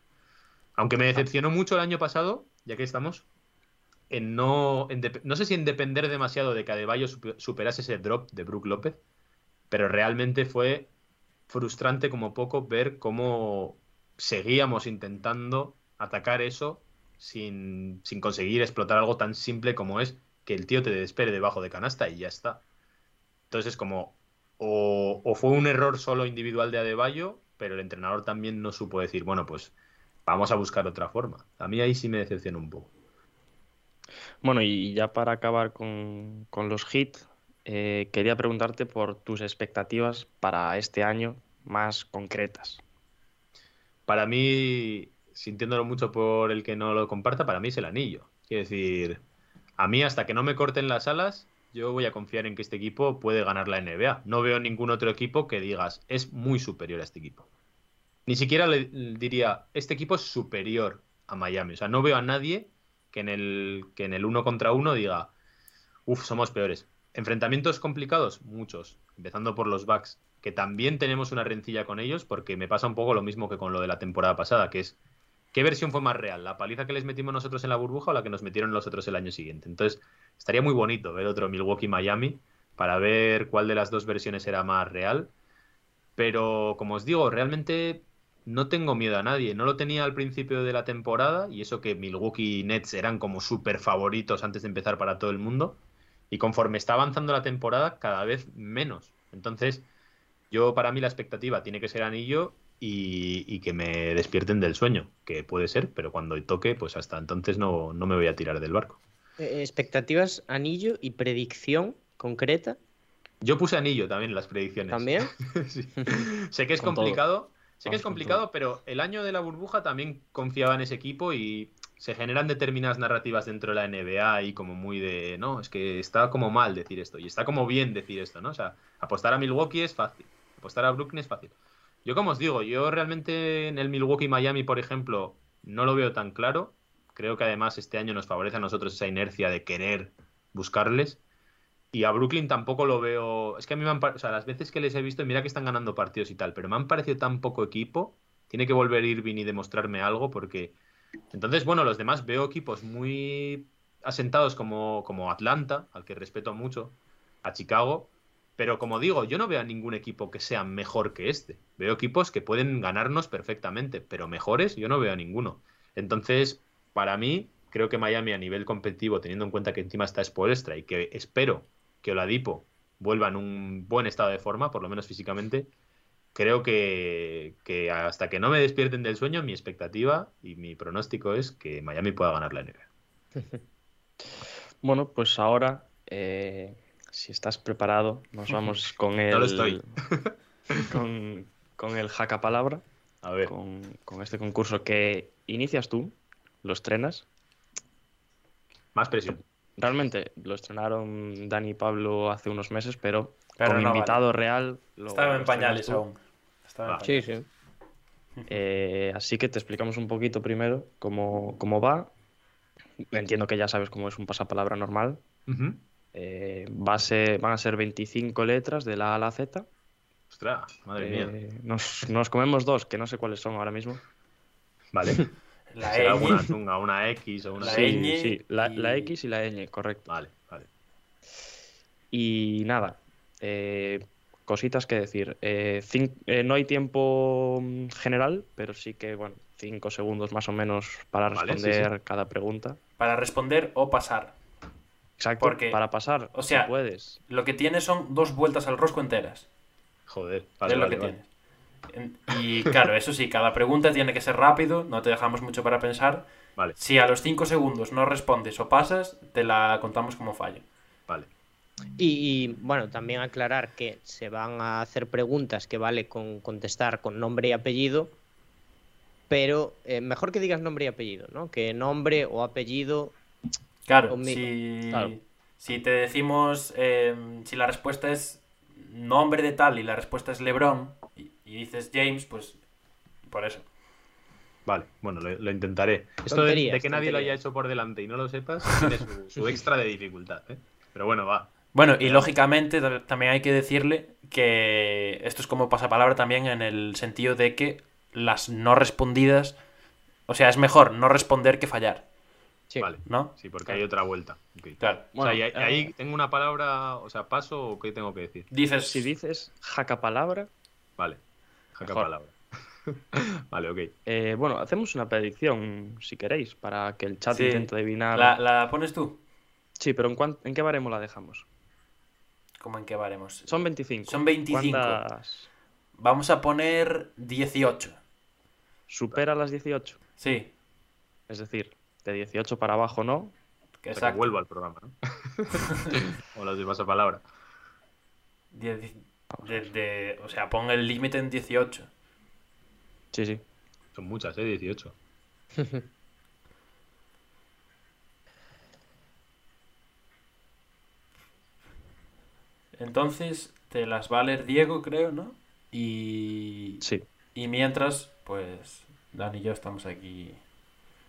[SPEAKER 4] Aunque me decepcionó mucho el año pasado, ya que estamos, en no, en no sé si en depender demasiado de que Adebayo supe- superase ese drop de Brook López, pero realmente fue frustrante como poco ver cómo seguíamos intentando atacar eso sin, sin conseguir explotar algo tan simple como es que el tío te despere debajo de canasta y ya está. Entonces es como, o, o fue un error solo individual de Adebayo, pero el entrenador también no supo decir, bueno, pues vamos a buscar otra forma. A mí ahí sí me decepciona un poco.
[SPEAKER 1] Bueno, y ya para acabar con, con los hits, eh, quería preguntarte por tus expectativas para este año más concretas.
[SPEAKER 4] Para mí, sintiéndolo mucho por el que no lo comparta, para mí es el anillo. Quiero decir, a mí hasta que no me corten las alas, yo voy a confiar en que este equipo puede ganar la NBA. No veo ningún otro equipo que digas, es muy superior a este equipo. Ni siquiera le diría, este equipo es superior a Miami. O sea, no veo a nadie que en el, que en el uno contra uno diga, uff, somos peores. Enfrentamientos complicados, muchos. Empezando por los Bucks, que también tenemos una rencilla con ellos, porque me pasa un poco lo mismo que con lo de la temporada pasada, que es, ¿qué versión fue más real? ¿La paliza que les metimos nosotros en la burbuja o la que nos metieron los otros el año siguiente? Entonces, estaría muy bonito ver otro Milwaukee-Miami para ver cuál de las dos versiones era más real. Pero, como os digo, realmente no tengo miedo a nadie. No lo tenía al principio de la temporada, y eso que Milwaukee y Nets eran como súper favoritos antes de empezar para todo el mundo. Y conforme está avanzando la temporada, cada vez menos. Entonces, yo para mí la expectativa tiene que ser anillo y, y que me despierten del sueño, que puede ser, pero cuando toque, pues hasta entonces no, no me voy a tirar del barco.
[SPEAKER 2] Eh, expectativas, anillo y predicción concreta
[SPEAKER 4] Yo puse anillo también en las predicciones.
[SPEAKER 2] también.
[SPEAKER 4] Sí. Sé que es
[SPEAKER 1] Con todo.
[SPEAKER 4] Sé que es complicado, pero el año de la burbuja también confiaba en ese equipo y se generan determinadas narrativas dentro de la NBA y como muy de, no, es que está como mal decir esto y está como bien decir esto, ¿no? O sea, apostar a Milwaukee es fácil, apostar a Brooklyn es fácil. Yo como os digo, yo realmente en el Milwaukee-Miami, por ejemplo, no lo veo tan claro. Creo que además este año nos favorece a nosotros esa inercia de querer buscarles. Y a Brooklyn tampoco lo veo. Es que a mí me han. O sea, las veces que les he visto, mira que están ganando partidos y tal, pero me han parecido tan poco equipo. Tiene que volver Irving y demostrarme algo, porque. Entonces, bueno, los demás veo equipos muy asentados como, como Atlanta, al que respeto mucho, a Chicago. Pero como digo, yo no veo a ningún equipo que sea mejor que este. Veo equipos que pueden ganarnos perfectamente, pero mejores yo no veo a ninguno. Entonces, para mí, creo que Miami a nivel competitivo, teniendo en cuenta que encima está Spoelstra y que espero que Oladipo vuelva en un buen estado de forma, por lo menos físicamente, creo que, que hasta que no me despierten del sueño, mi expectativa y mi pronóstico es que Miami pueda ganar la NBA.
[SPEAKER 1] Bueno, pues ahora, eh, si estás preparado, nos vamos con el.
[SPEAKER 4] No lo estoy.
[SPEAKER 1] Con, con el jaca palabra,
[SPEAKER 4] A ver,
[SPEAKER 1] con, con este concurso que inicias tú, lo estrenas.
[SPEAKER 4] más presión.
[SPEAKER 1] Realmente lo estrenaron Dani y Pablo hace unos meses, pero,
[SPEAKER 3] Pero
[SPEAKER 1] como
[SPEAKER 3] no vale.
[SPEAKER 1] invitado real. Lo,
[SPEAKER 3] Estaba en pañales
[SPEAKER 1] tú.
[SPEAKER 3] aún. Estaba
[SPEAKER 4] Ah.
[SPEAKER 2] Sí,
[SPEAKER 3] pañales.
[SPEAKER 2] sí.
[SPEAKER 1] Eh, así que te explicamos un poquito primero cómo, cómo va. Entiendo que ya sabes cómo es un pasapalabra normal. Eh, va a ser- van a ser 25 letras de la A a la Z.
[SPEAKER 4] Ostras, madre mía.
[SPEAKER 1] Eh, nos, nos comemos dos, que no sé cuáles son ahora mismo.
[SPEAKER 4] Vale.
[SPEAKER 3] La
[SPEAKER 4] Será
[SPEAKER 3] ñ.
[SPEAKER 4] una, una, una X o una
[SPEAKER 3] La
[SPEAKER 1] Sí,
[SPEAKER 3] ñ
[SPEAKER 1] sí, la, la
[SPEAKER 3] y-
[SPEAKER 1] X y la ñ, correcto.
[SPEAKER 4] Vale, vale.
[SPEAKER 1] Y nada, eh, cositas que decir. Eh, eh, no hay tiempo mm, general, pero sí que, bueno, cinco segundos más o menos para
[SPEAKER 4] Vale, sí,
[SPEAKER 1] responder cada pregunta.
[SPEAKER 3] Para responder o pasar.
[SPEAKER 1] Exacto.
[SPEAKER 3] Porque,
[SPEAKER 1] para pasar,
[SPEAKER 3] o sea,
[SPEAKER 1] si puedes.
[SPEAKER 3] Lo que tienes son dos vueltas al rosco enteras.
[SPEAKER 4] Joder,
[SPEAKER 3] es
[SPEAKER 4] vale,
[SPEAKER 3] lo
[SPEAKER 4] vale,
[SPEAKER 3] que
[SPEAKER 4] vale.
[SPEAKER 3] tienes. Y claro, eso sí, cada pregunta tiene que ser rápido, no te dejamos mucho para pensar.
[SPEAKER 4] Vale,
[SPEAKER 3] Si a los 5 segundos no respondes o pasas, te la contamos como fallo.
[SPEAKER 4] vale.
[SPEAKER 2] Y, y, bueno, también aclarar que se van a hacer preguntas que vale con contestar con nombre y apellido, pero eh, mejor que digas nombre y apellido, ¿no? Que nombre o apellido.
[SPEAKER 3] Claro,
[SPEAKER 2] Conmigo.
[SPEAKER 3] si,
[SPEAKER 1] Claro.
[SPEAKER 3] si te decimos, eh, si la respuesta es nombre de tal y la respuesta es Lebron y, dices James, pues por eso.
[SPEAKER 4] Vale, bueno, lo, lo intentaré. Esto de, de que nadie lo haya hecho por delante y no lo sepas, tiene su, su extra de dificultad, ¿eh? Pero bueno, va.
[SPEAKER 3] Bueno, y lógicamente ta- también hay que decirle que esto es como pasapalabra también en el sentido de que las no respondidas, o sea, es mejor no responder que fallar,
[SPEAKER 2] Sí.
[SPEAKER 4] Vale.
[SPEAKER 3] ¿no?
[SPEAKER 4] Sí, porque hay otra vuelta.
[SPEAKER 3] Claro.
[SPEAKER 4] o sea, y ahí,
[SPEAKER 1] Bueno,
[SPEAKER 4] ahí
[SPEAKER 1] eh,
[SPEAKER 4] tengo una palabra, o sea, paso o qué tengo que decir.
[SPEAKER 3] Dices,
[SPEAKER 1] Si dices jaca palabra,
[SPEAKER 4] Vale. Jaca palabra. vale, ok.
[SPEAKER 1] Eh, bueno, hacemos una predicción, si queréis, para que el chat intente adivinar.
[SPEAKER 3] ¿La, pones tú?
[SPEAKER 1] Sí, pero ¿en, qué baremo la dejamos?
[SPEAKER 3] ¿Cómo en qué baremos?
[SPEAKER 1] Son 25.
[SPEAKER 3] Son 25. Vamos a poner 18.
[SPEAKER 1] ¿Supera las 18?
[SPEAKER 3] Sí.
[SPEAKER 1] Es decir, de 18 para abajo no.
[SPEAKER 4] Que,
[SPEAKER 3] que
[SPEAKER 4] vuelva al programa, ¿no? o las de pasapalabra.
[SPEAKER 3] 10, desde, o sea, pon el límite en 18.
[SPEAKER 1] Sí, sí.
[SPEAKER 4] Son muchas, ¿eh? 18.
[SPEAKER 3] Entonces, te las va a leer Diego, creo, ¿no? Y.
[SPEAKER 1] Sí.
[SPEAKER 3] Y mientras, pues. Dan y yo estamos aquí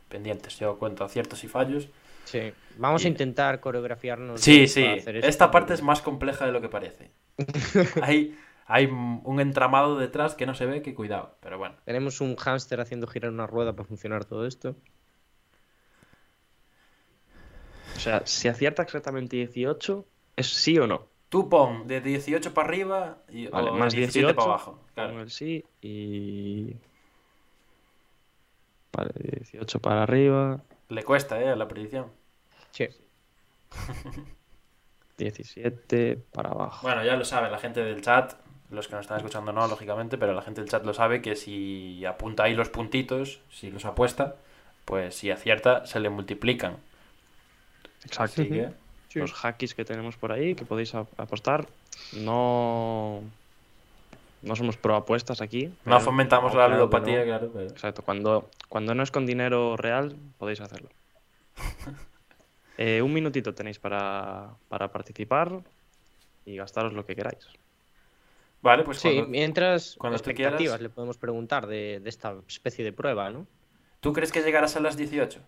[SPEAKER 3] pendientes. Yo cuento aciertos y fallos.
[SPEAKER 2] Sí. Vamos a intentar coreografiarnos.
[SPEAKER 3] Sí, sí. Esta parte es más compleja de lo que parece. hay, hay un entramado detrás que no se ve, que cuidado. Pero bueno.
[SPEAKER 2] Tenemos un hámster haciendo girar una rueda para funcionar todo esto.
[SPEAKER 1] O sea, si acierta exactamente 18, ¿es sí o no?
[SPEAKER 3] Tú pon de 18 para arriba y,
[SPEAKER 1] Vale,
[SPEAKER 3] o
[SPEAKER 1] más
[SPEAKER 3] de 17
[SPEAKER 1] 18
[SPEAKER 3] para abajo. Claro.
[SPEAKER 1] el sí y. Vale, 18 para arriba,
[SPEAKER 3] Le cuesta, ¿eh? La predicción.
[SPEAKER 2] Sí.
[SPEAKER 1] 17 para abajo.
[SPEAKER 3] Bueno, ya lo sabe la gente del chat, los que nos están escuchando no, lógicamente, pero la gente del chat lo sabe que si apunta ahí los puntitos, si los apuesta, pues si acierta, se le multiplican.
[SPEAKER 1] Exacto.
[SPEAKER 3] Así que,
[SPEAKER 1] Los hackies que tenemos por ahí, que podéis ap- apostar, no. No somos pro apuestas aquí.
[SPEAKER 3] no fomentamos
[SPEAKER 1] no,
[SPEAKER 3] la
[SPEAKER 1] claro
[SPEAKER 3] ludopatía,
[SPEAKER 1] no.
[SPEAKER 3] claro. pero-
[SPEAKER 1] Exacto, cuando, cuando no es con dinero real, podéis hacerlo. Eh, un minutito tenéis para, para participar y gastaros lo que queráis.
[SPEAKER 3] Vale, pues
[SPEAKER 2] Sí,
[SPEAKER 3] cuando-
[SPEAKER 2] mientras
[SPEAKER 3] cuando
[SPEAKER 2] expectativas
[SPEAKER 3] quieras.
[SPEAKER 2] le podemos preguntar de, de esta especie de prueba, ¿no?
[SPEAKER 3] ¿tú crees que llegarás a las 18?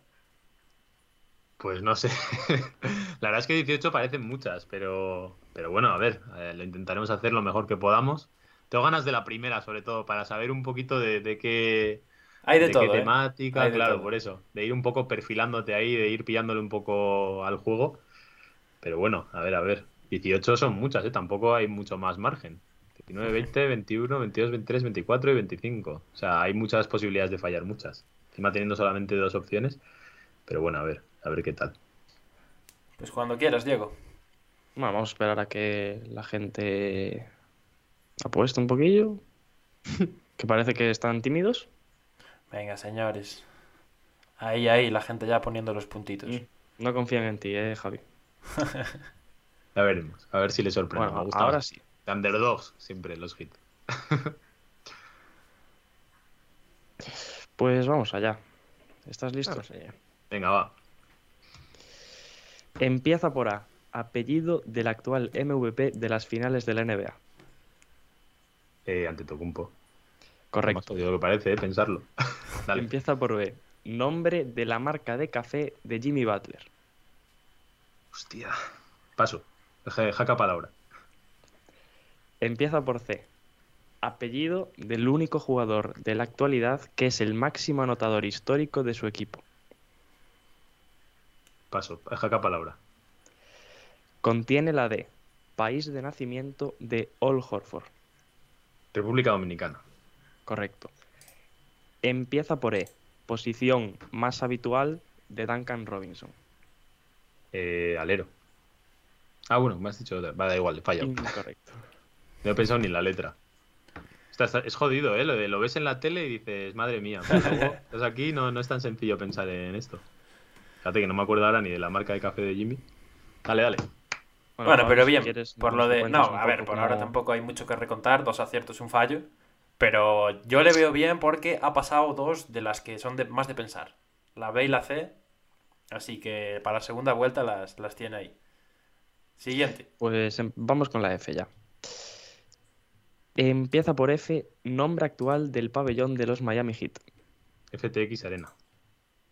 [SPEAKER 4] Pues no sé. La verdad es que 18 parecen muchas, pero, pero bueno, a ver, eh, lo intentaremos hacer lo mejor que podamos. Tengo ganas de la primera, sobre todo, para saber un poquito de, de qué,
[SPEAKER 3] Hay de,
[SPEAKER 4] de
[SPEAKER 3] todo,
[SPEAKER 4] qué
[SPEAKER 3] ¿eh?
[SPEAKER 4] temática,
[SPEAKER 3] Hay
[SPEAKER 4] claro, por eso. De ir un poco perfilándote ahí, de ir pillándole un poco al juego. Pero bueno, a ver, a ver. 18 son muchas, ¿eh? Tampoco hay mucho más margen. 19, 20, 21, 22, 23, 24 y 25. O sea, hay muchas posibilidades de fallar, muchas. Encima teniendo solamente dos opciones. Pero bueno, a ver, a ver qué tal.
[SPEAKER 3] Pues cuando quieras, Diego.
[SPEAKER 1] Bueno, vamos a esperar a que la gente apueste un poquillo. que parece que están tímidos.
[SPEAKER 3] Venga, señores. Ahí, ahí, la gente ya poniendo los puntitos.
[SPEAKER 1] Mm. No confían en ti, eh, Javi.
[SPEAKER 4] Ya veremos. A ver si le sorprende.
[SPEAKER 1] Bueno,
[SPEAKER 4] Me gusta
[SPEAKER 1] ahora
[SPEAKER 4] más.
[SPEAKER 1] sí.
[SPEAKER 4] De Underdogs, siempre los hits.
[SPEAKER 1] Pues vamos allá. ¿Estás listo?
[SPEAKER 4] Venga, va.
[SPEAKER 1] Empieza por A. Apellido del actual MVP de las finales de la NBA.
[SPEAKER 4] Eh, ante Tocumpo. Más
[SPEAKER 1] Correcto.
[SPEAKER 4] jodido que parece, eh, pensarlo. Dale.
[SPEAKER 1] Empieza por B. Nombre de la marca de café de Jimmy Butler.
[SPEAKER 4] Hostia. Paso. Ja- Jaca palabra.
[SPEAKER 1] Empieza por C. Apellido del único jugador de la actualidad que es el máximo anotador histórico de su equipo.
[SPEAKER 4] Paso. Jaca palabra.
[SPEAKER 1] Contiene la D. País de nacimiento de All Horford.
[SPEAKER 4] República Dominicana.
[SPEAKER 1] Correcto. Empieza por E. Posición más habitual de Duncan Robinson.
[SPEAKER 4] Eh, alero. Ah, bueno, me has dicho otra. Va, da igual, falla.
[SPEAKER 1] Incorrecto.
[SPEAKER 4] No he pensado ni en la letra. Está- está- es jodido, ¿eh? Lo, de, lo ves en la tele y dices, madre mía. luego estás aquí, no, no es tan sencillo pensar en esto. Fíjate que no me acuerdo ahora ni de la marca de café de Jimmy. Dale, dale.
[SPEAKER 3] Bueno,
[SPEAKER 1] Pablo,
[SPEAKER 3] pero
[SPEAKER 1] si
[SPEAKER 3] bien,
[SPEAKER 1] quieres,
[SPEAKER 3] por lo de... No, a ver, por ahora tampoco hay mucho que recontar, dos aciertos y un fallo, pero yo le veo bien porque ha pasado dos de las que son de, más de pensar, la B y la C, así que para la segunda vuelta las, las tiene ahí. Siguiente.
[SPEAKER 1] Pues em- vamos con la F ya. Empieza por F, nombre actual del pabellón de los Miami Heat.
[SPEAKER 4] FTX Arena.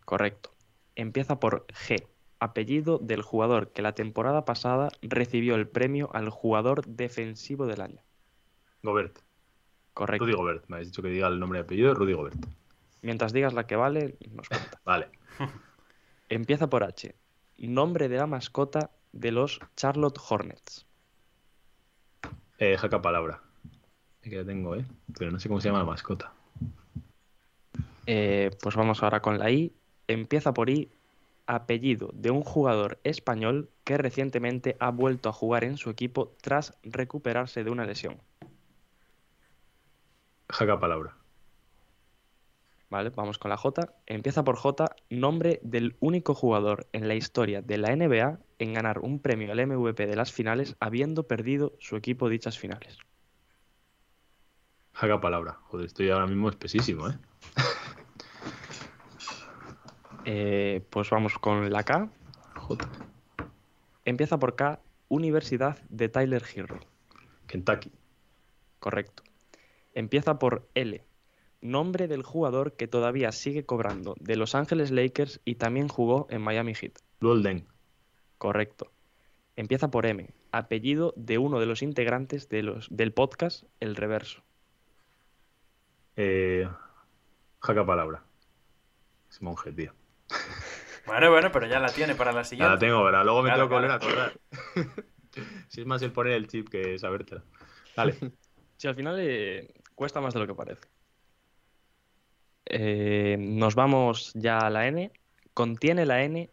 [SPEAKER 1] Correcto. Empieza por G, apellido del jugador que la temporada pasada recibió el premio al jugador defensivo del año.
[SPEAKER 4] Gobert.
[SPEAKER 1] Correcto.
[SPEAKER 4] Rudy Gobert. Me has dicho que diga el nombre y apellido. Rudy Gobert.
[SPEAKER 1] Mientras digas la que vale, nos cuenta.
[SPEAKER 4] Vale.
[SPEAKER 1] Empieza por H, nombre de la mascota de los Charlotte Hornets.
[SPEAKER 4] Eh, jaca palabra. Que la tengo, ¿eh? Pero no sé cómo se llama la mascota.
[SPEAKER 1] Eh, pues vamos ahora con la I. Empieza por I, apellido de un jugador español que recientemente ha vuelto a jugar en su equipo tras recuperarse de una lesión.
[SPEAKER 4] Jaca palabra.
[SPEAKER 1] Vale, vamos con la J. Empieza por J, nombre del único jugador en la historia de la NBA en ganar un premio al MVP de las finales habiendo perdido su equipo dichas finales.
[SPEAKER 4] Jaca palabra. Joder, estoy ahora mismo espesísimo, ¿eh?
[SPEAKER 1] Eh, pues vamos con la K.
[SPEAKER 4] J.
[SPEAKER 1] Empieza por K, Universidad de Tyler Hero.
[SPEAKER 4] Kentucky.
[SPEAKER 1] Correcto. Empieza por L, nombre del jugador que todavía sigue cobrando de Los Ángeles Lakers y también jugó en Miami Heat.
[SPEAKER 4] Golden.
[SPEAKER 1] Correcto. Empieza por M, apellido de uno de los integrantes de los, del podcast El Reverso.
[SPEAKER 4] Eh, jaca palabra. Es monje, tío.
[SPEAKER 3] Bueno, bueno, pero ya la tiene para la
[SPEAKER 4] Ya
[SPEAKER 3] siguiente.
[SPEAKER 4] la tengo, pero luego me
[SPEAKER 3] Claro,
[SPEAKER 4] tengo que volver a
[SPEAKER 3] claro.
[SPEAKER 4] acordar. si es más el poner el chip que sabértela. Dale.
[SPEAKER 1] Si al final eh, cuesta más de lo que parece. Eh, nos vamos ya a la N. Contiene la N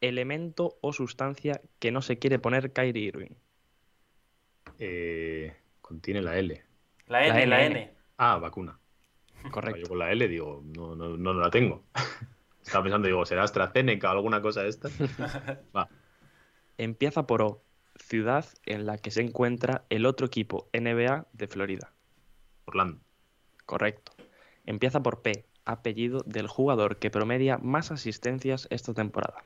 [SPEAKER 1] elemento o sustancia que no se quiere poner Kyrie Irving.
[SPEAKER 4] Eh, contiene la L.
[SPEAKER 3] La N,
[SPEAKER 1] La
[SPEAKER 3] la
[SPEAKER 1] N.
[SPEAKER 3] N.
[SPEAKER 4] Ah, vacuna.
[SPEAKER 1] Correcto.
[SPEAKER 4] Yo con la L digo, no, no, no la tengo. Estaba pensando, digo, ¿será AstraZeneca o alguna cosa de esta? Va.
[SPEAKER 1] Empieza por O, ciudad en la que se encuentra el otro equipo NBA de Florida.
[SPEAKER 4] Orlando.
[SPEAKER 1] Correcto. Empieza por P, apellido del jugador que promedia más asistencias esta temporada.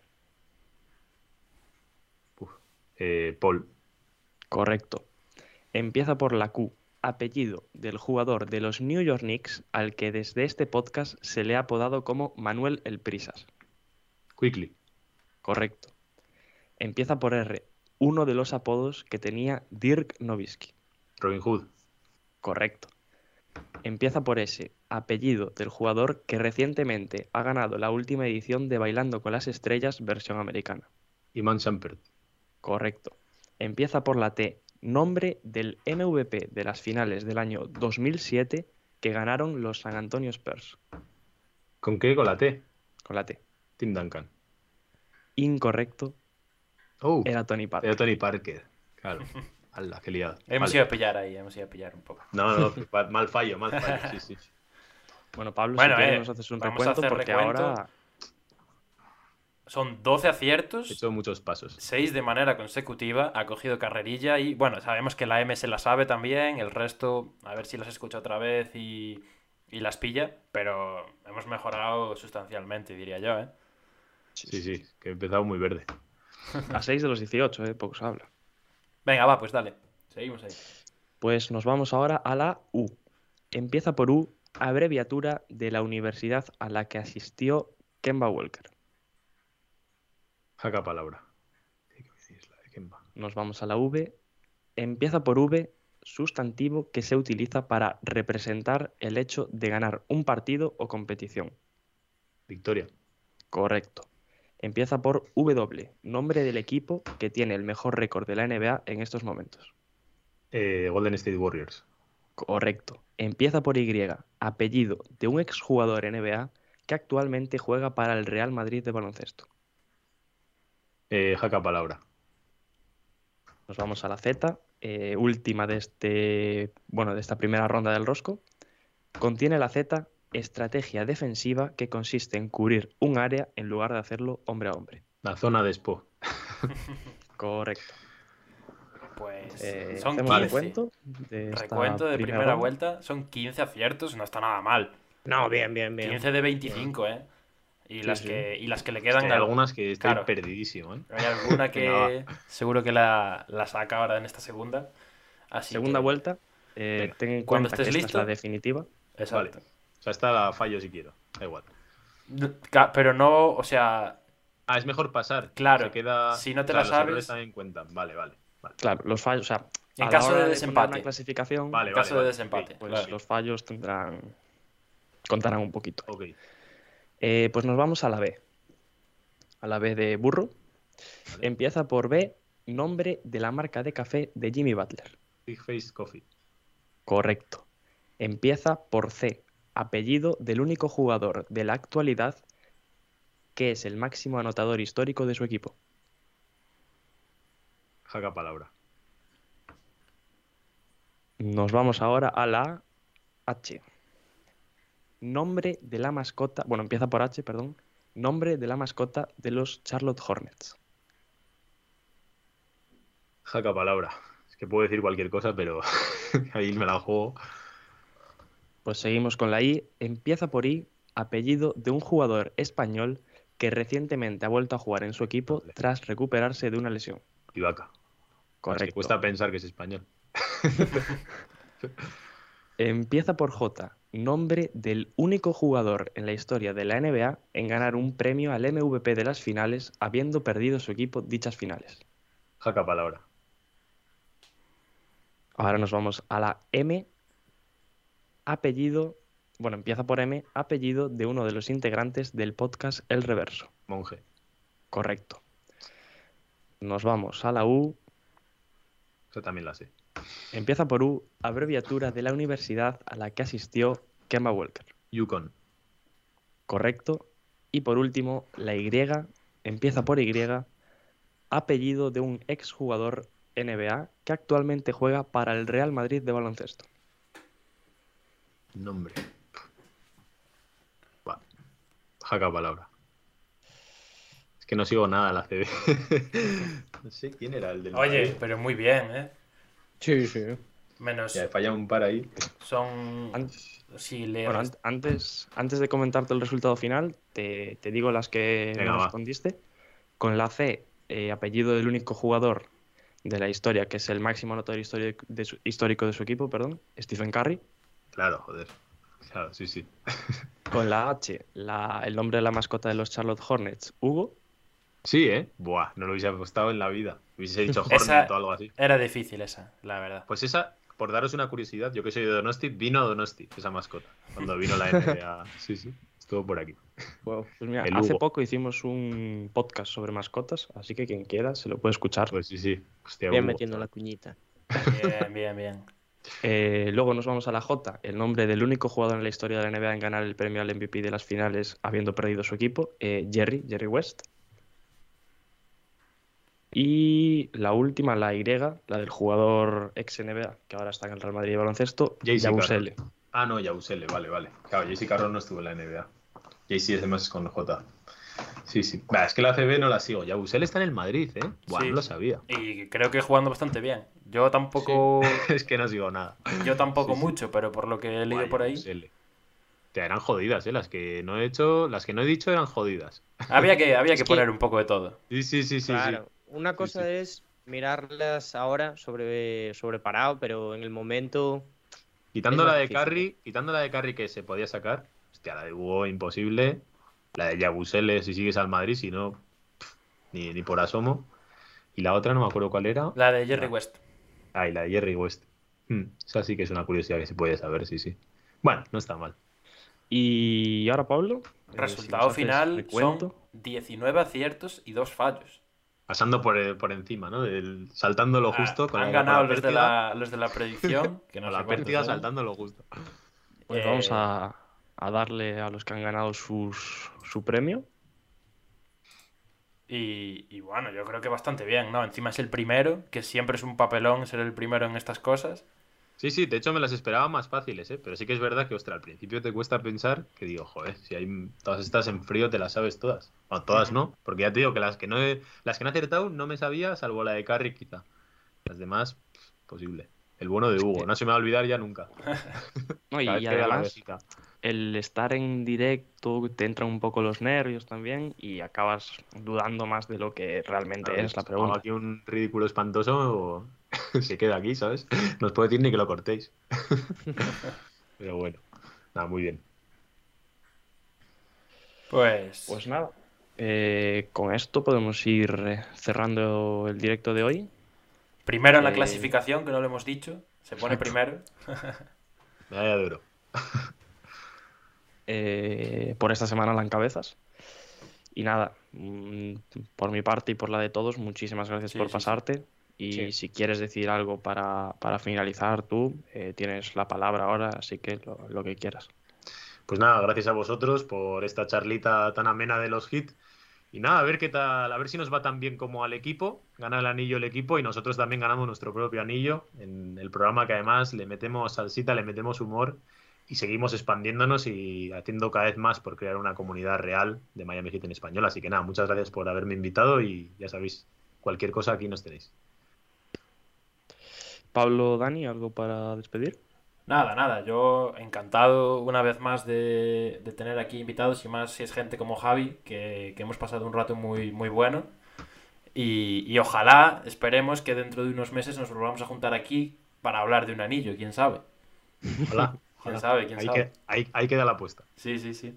[SPEAKER 4] Eh, Paul.
[SPEAKER 1] Correcto. Empieza por la Q, apellido del jugador de los New York Knicks al que desde este podcast se le ha apodado como Manuel El Prisas.
[SPEAKER 4] Quickly.
[SPEAKER 1] Correcto. Empieza por R, uno de los apodos que tenía Dirk Nowitzki.
[SPEAKER 4] Robin Hood.
[SPEAKER 1] Correcto. Empieza por S, apellido del jugador que recientemente ha ganado la última edición de Bailando con las Estrellas versión americana.
[SPEAKER 4] Iman Shumpert.
[SPEAKER 1] Correcto. Empieza por la T, nombre del MVP de las finales del año 2007 que ganaron los San Antonio Spurs.
[SPEAKER 4] ¿Con qué? Con la T.
[SPEAKER 1] Con la T.
[SPEAKER 4] Tim Duncan.
[SPEAKER 1] Incorrecto,
[SPEAKER 4] Oh,
[SPEAKER 1] era Tony Parker.
[SPEAKER 4] era Tony Parker. Claro. Ala, qué liado.
[SPEAKER 3] Hemos
[SPEAKER 4] Vale.
[SPEAKER 3] ido a pillar ahí, hemos ido a pillar un poco.
[SPEAKER 4] No, no, mal fallo, mal fallo. Sí, sí.
[SPEAKER 1] Bueno, Pablo,
[SPEAKER 3] Bueno,
[SPEAKER 1] si
[SPEAKER 3] eh,
[SPEAKER 1] nos haces un recuento
[SPEAKER 3] hacer
[SPEAKER 1] porque
[SPEAKER 3] recuento.
[SPEAKER 1] ahora
[SPEAKER 3] Son 12
[SPEAKER 4] He
[SPEAKER 3] aciertos,
[SPEAKER 4] hecho muchos pasos.
[SPEAKER 3] 6 de manera consecutiva, ha cogido carrerilla y bueno, sabemos que la M se la sabe también, el resto, a ver si las escucha otra vez y, y las pilla, pero hemos mejorado sustancialmente, diría yo, ¿eh?
[SPEAKER 4] Sí, sí, que he empezado muy verde.
[SPEAKER 1] a 6 de los 18, eh, poco se habla.
[SPEAKER 3] Venga, va, pues dale, seguimos ahí.
[SPEAKER 1] Pues nos vamos ahora a la U. Empieza por U, abreviatura de la universidad a la que asistió Kemba Walker.
[SPEAKER 4] Jaca palabra. ¿Qué es la de Kemba?
[SPEAKER 1] Nos vamos a la V. Empieza por V, sustantivo que se utiliza para representar el hecho de ganar un partido o competición.
[SPEAKER 4] Victoria.
[SPEAKER 1] Correcto. Empieza por W, nombre del equipo que tiene el mejor récord de la NBA en estos momentos.
[SPEAKER 4] Eh, Golden State Warriors.
[SPEAKER 1] Correcto. Empieza por Y, apellido de un exjugador NBA que actualmente juega para el Real Madrid de baloncesto.
[SPEAKER 4] Eh, jaca palabra.
[SPEAKER 1] Nos vamos a la Z, eh, última de este, bueno, de esta primera ronda del rosco. Contiene la Z estrategia defensiva que consiste en cubrir un área en lugar de hacerlo hombre a hombre.
[SPEAKER 4] La zona de Expo.
[SPEAKER 1] Correcto.
[SPEAKER 3] Pues
[SPEAKER 1] Eh,
[SPEAKER 3] son
[SPEAKER 1] hacemos
[SPEAKER 3] 15.
[SPEAKER 1] recuento de
[SPEAKER 3] Recuento de primera, vuelta, son 15 aciertos, no está nada mal.
[SPEAKER 2] No, bien, bien, bien.
[SPEAKER 3] 15 de 25, ¿eh? Y,
[SPEAKER 1] Sí,
[SPEAKER 3] las,
[SPEAKER 1] sí.
[SPEAKER 3] Que, y las que le
[SPEAKER 4] Es
[SPEAKER 3] quedan
[SPEAKER 4] que hay
[SPEAKER 3] al-
[SPEAKER 4] algunas que estoy
[SPEAKER 3] claro.
[SPEAKER 4] perdidísimo, ¿eh?
[SPEAKER 3] Hay alguna que seguro que la, la saca ahora en esta segunda. Así
[SPEAKER 1] Segunda
[SPEAKER 3] que-
[SPEAKER 1] vuelta. eh,
[SPEAKER 4] Venga.
[SPEAKER 1] ten en
[SPEAKER 3] Cuando
[SPEAKER 1] cuenta que
[SPEAKER 3] estés
[SPEAKER 1] esta es la
[SPEAKER 3] listo.
[SPEAKER 1] definitiva.
[SPEAKER 3] Exacto.
[SPEAKER 4] O sea, esta la fallo si quiero. Da igual.
[SPEAKER 3] Pero no, o sea,
[SPEAKER 4] Ah, es mejor pasar.
[SPEAKER 3] Claro,
[SPEAKER 4] Se queda...
[SPEAKER 3] si no te
[SPEAKER 4] o sea,
[SPEAKER 3] la
[SPEAKER 4] los
[SPEAKER 3] sabes-
[SPEAKER 4] también cuentan. Vale, vale. Vale,
[SPEAKER 1] Claro, los fallos, o sea,
[SPEAKER 3] En
[SPEAKER 1] a la
[SPEAKER 3] caso
[SPEAKER 1] hora
[SPEAKER 3] de desempate.
[SPEAKER 1] una clasificación,
[SPEAKER 4] vale.
[SPEAKER 3] en caso
[SPEAKER 4] vale.
[SPEAKER 3] de desempate.
[SPEAKER 4] Ok,
[SPEAKER 1] pues
[SPEAKER 3] claro.
[SPEAKER 1] los fallos tendrán contarán un poquito.
[SPEAKER 4] Ok.
[SPEAKER 1] Eh, pues nos vamos a la B. A la B de burro.
[SPEAKER 4] Vale.
[SPEAKER 1] Empieza por B, nombre de la marca de café de Jimmy Butler.
[SPEAKER 4] Big Face Coffee.
[SPEAKER 1] Correcto. Empieza por C, apellido del único jugador de la actualidad que es el máximo anotador histórico de su equipo.
[SPEAKER 4] Jaca palabra.
[SPEAKER 1] Nos vamos ahora a la H. Nombre de la mascota, bueno, empieza por H, perdón. Nombre de la mascota de los Charlotte Hornets.
[SPEAKER 4] Jaca palabra. Es que puedo decir cualquier cosa, pero ahí me la juego.
[SPEAKER 1] Pues seguimos con la I. Empieza por I, apellido de un jugador español que recientemente ha vuelto a jugar en su equipo
[SPEAKER 4] Vale.
[SPEAKER 1] tras recuperarse de una lesión.
[SPEAKER 4] Ibaka.
[SPEAKER 1] Correcto.
[SPEAKER 4] cuesta pensar que es español.
[SPEAKER 1] Empieza por J, nombre del único jugador en la historia de la NBA en ganar un premio al MVP de las finales, habiendo perdido su equipo dichas finales.
[SPEAKER 4] Jaca palabra.
[SPEAKER 1] Ahora nos vamos a la M, apellido, bueno, empieza por M, apellido de uno de los integrantes del podcast El Reverso.
[SPEAKER 4] Monje.
[SPEAKER 1] Correcto. Nos vamos a la U,
[SPEAKER 4] Eso también la sé.
[SPEAKER 1] empieza por U, abreviatura de la universidad a la que asistió Kemba Walker.
[SPEAKER 4] Yukon.
[SPEAKER 1] Correcto. Y por último, la Y, empieza por Y, apellido de un exjugador NBA que actualmente juega para el Real Madrid de baloncesto.
[SPEAKER 4] Nombre. Va. Jaca palabra. Es que no sigo nada en la CB. no sé quién era el del
[SPEAKER 3] Oye, pero muy bien, ¿eh?
[SPEAKER 2] Sí, sí.
[SPEAKER 3] Menos
[SPEAKER 4] Ya, he fallado un par ahí.
[SPEAKER 3] son...
[SPEAKER 1] An-
[SPEAKER 3] Si le
[SPEAKER 1] Bueno, an- antes, antes de comentarte el resultado final, te, te digo las que
[SPEAKER 4] Venga, va.
[SPEAKER 1] respondiste. Con la C, eh, apellido del único jugador de la historia, que es el máximo anotador histórico de su, histórico de su equipo, perdón, Stephen Curry.
[SPEAKER 4] Claro, joder. Claro, sí, sí.
[SPEAKER 1] Con la H, la- el nombre de la mascota de los Charlotte Hornets, Hugo.
[SPEAKER 4] Sí, ¿eh? Buah, no lo hubiese apostado en la vida. Hubiese dicho Hornet
[SPEAKER 3] Esa-
[SPEAKER 4] o algo así.
[SPEAKER 3] Era difícil esa, la verdad.
[SPEAKER 4] Pues esa, por daros una curiosidad, yo que soy de Donosti, vino Donosti, esa mascota. Cuando vino la NBA. Sí, sí. Estuvo por aquí.
[SPEAKER 1] Pues mira,
[SPEAKER 4] El
[SPEAKER 1] hace
[SPEAKER 4] Hugo.
[SPEAKER 1] poco hicimos un podcast sobre mascotas, así que quien quiera se lo puede escuchar.
[SPEAKER 4] Pues sí, sí. Hostia,
[SPEAKER 2] Bien
[SPEAKER 4] Hugo.
[SPEAKER 2] metiendo la cuñita.
[SPEAKER 3] Bien, bien, bien.
[SPEAKER 1] Eh, luego nos vamos a la J, el nombre del único jugador en la historia de la NBA en ganar el premio al MVP de las finales habiendo perdido su equipo, eh, Jerry, Jerry West. Y la última, la Y, la del jugador ex NBA, que ahora está en el Real Madrid de baloncesto, Yabusele.
[SPEAKER 4] Ah, no, Yausele, vale, vale. Claro, JC Carroll no estuvo en la NBA. JC es más con J. Sí, sí. Bah, es que la CB no la sigo. Yausele está en el Madrid, ¿eh? Buah,
[SPEAKER 3] Sí.
[SPEAKER 4] no lo sabía.
[SPEAKER 3] Y creo que jugando bastante bien. Yo tampoco,
[SPEAKER 4] es que no sigo nada.
[SPEAKER 3] yo tampoco
[SPEAKER 4] Sí, sí.
[SPEAKER 3] mucho, pero por lo que he leído por ahí,
[SPEAKER 4] Yabusele. Te eran jodidas, ¿eh? Las que no he hecho, las que no he dicho eran jodidas.
[SPEAKER 3] había que, había que
[SPEAKER 2] que-
[SPEAKER 3] poner un poco de todo.
[SPEAKER 4] Sí, sí, sí, sí.
[SPEAKER 2] claro.
[SPEAKER 4] sí.
[SPEAKER 2] Una cosa
[SPEAKER 4] sí.
[SPEAKER 2] es mirarlas ahora sobre sobreparado, pero en el momento.
[SPEAKER 4] Quitando la de. Carry, quitando la de Carry que se podía sacar, hostia, la de Hugo imposible. La de Yabusele si sigues al Madrid, si no, pff, ni, ni por asomo. Y la otra no me acuerdo cuál era.
[SPEAKER 3] La de Jerry. West.
[SPEAKER 4] Ah, y la de Jerry West. Hmm, esa sí que es una curiosidad que se puede saber, sí, sí. Bueno, no está mal.
[SPEAKER 1] Y ahora, Pablo. eh, si
[SPEAKER 3] Resultado final
[SPEAKER 1] recuento.
[SPEAKER 3] son 19 aciertos y 2 fallos.
[SPEAKER 4] Pasando por, eh, por encima, ¿no? Del, saltando lo
[SPEAKER 3] Ah,
[SPEAKER 4] justo. con
[SPEAKER 3] han
[SPEAKER 4] la- con
[SPEAKER 3] ganado
[SPEAKER 4] la
[SPEAKER 3] los de, la, los de la predicción, que no
[SPEAKER 4] con la
[SPEAKER 3] eran.
[SPEAKER 4] saltando lo justo.
[SPEAKER 1] Pues
[SPEAKER 3] Eh,
[SPEAKER 1] vamos a, a darle a los que han ganado sus, su premio.
[SPEAKER 3] Y, y, bueno, yo creo que bastante bien, ¿no? Encima es el primero, que siempre es un papelón ser el primero en estas cosas.
[SPEAKER 4] Sí, sí, de hecho me las esperaba más fáciles, ¿eh? Pero sí que es verdad que, ostras, al principio te cuesta pensar que digo, joder, si hay todas estas en frío te las sabes todas. Bueno, todas no, porque ya te digo que las que no he, las que no he acertado no me sabía, salvo la de Carrick quizá. Las demás, posible. El bueno de Hugo, no se me va a olvidar ya nunca.
[SPEAKER 1] No, y, y además, el estar en directo te entran un poco los nervios también y acabas dudando más de lo que realmente es la pregunta.
[SPEAKER 4] aquí un ridículo espantoso se queda aquí, ¿sabes? No os puedo decir ni que lo cortéis. Pero bueno, nada, muy bien.
[SPEAKER 1] Pues, pues nada, eh, con esto podemos ir eh, cerrando el directo de hoy.
[SPEAKER 3] Primero en la eh, clasificación, que no lo hemos dicho. Se pone primero.
[SPEAKER 4] De oro.
[SPEAKER 1] Eh, por esta semana la encabezas. Y nada, mm, por mi parte y por la de todos, muchísimas gracias por pasarte. Y si quieres decir algo para, finalizar tú, eh, tienes la palabra ahora, así que lo, que quieras.
[SPEAKER 4] Pues nada, gracias a vosotros por esta charlita tan amena de los hits. Y nada, a ver qué tal, a ver si nos va tan bien como al equipo, gana el anillo el equipo y nosotros también ganamos nuestro propio anillo en el programa que además le metemos salsita, le metemos humor y seguimos expandiéndonos y haciendo cada vez más por crear una comunidad real de Miami Heat en español. Así que nada, muchas gracias por haberme invitado y ya sabéis, cualquier cosa aquí nos tenéis.
[SPEAKER 1] Pablo, Dani, ¿algo para despedir?
[SPEAKER 3] Nada, nada, yo encantado una vez más de, tener aquí invitados y más si es gente como Javi, que, hemos pasado un rato muy, muy bueno. Y, y, ojalá, esperemos que dentro de unos meses nos volvamos a juntar aquí para hablar de un anillo, quién sabe.
[SPEAKER 4] Hola.
[SPEAKER 3] ¿Quién sabe? ¿Quién
[SPEAKER 4] ahí
[SPEAKER 3] sabe?
[SPEAKER 4] Que, ahí, queda la apuesta.
[SPEAKER 3] Sí, sí, sí.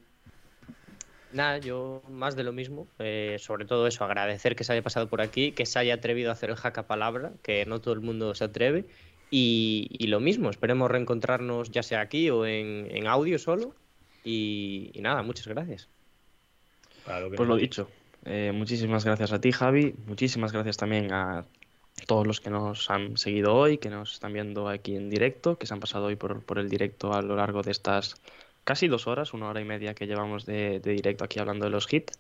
[SPEAKER 2] Nada, yo más de lo mismo. Eh, sobre todo eso, agradecer que se haya pasado por aquí, que se haya atrevido a hacer el jaca palabra, que no todo el mundo se atreve. Y, lo mismo, esperemos reencontrarnos ya sea aquí o en, audio solo. Y, nada, muchas gracias.
[SPEAKER 1] pues lo dicho. Eh, muchísimas gracias a ti, Javi. Muchísimas gracias también a todos los que nos han seguido hoy, que nos están viendo aquí en directo, que se han pasado hoy por, por el directo a lo largo de estas casi dos horas, una hora y media que llevamos de, de directo aquí hablando de los hits.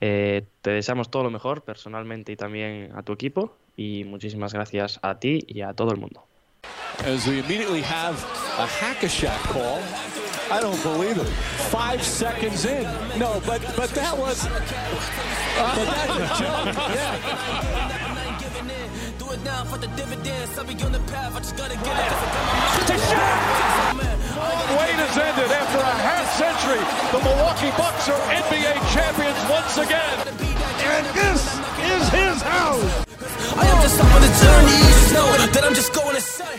[SPEAKER 1] Eh, te deseamos todo lo mejor personalmente y también a tu equipo y muchísimas gracias a ti y a todo el mundo.
[SPEAKER 5] As we immediately have a hack-a-shack call. I don't believe it. Five seconds in. No, but but that was. But a joke. Yeah. It the dividends. I'll be on the path, I just gotta get it.
[SPEAKER 6] Long wait has ended after a half century. The Milwaukee Bucks are NBA champions once again. And this is his house. I am just on the journey. You know that I'm just going to say.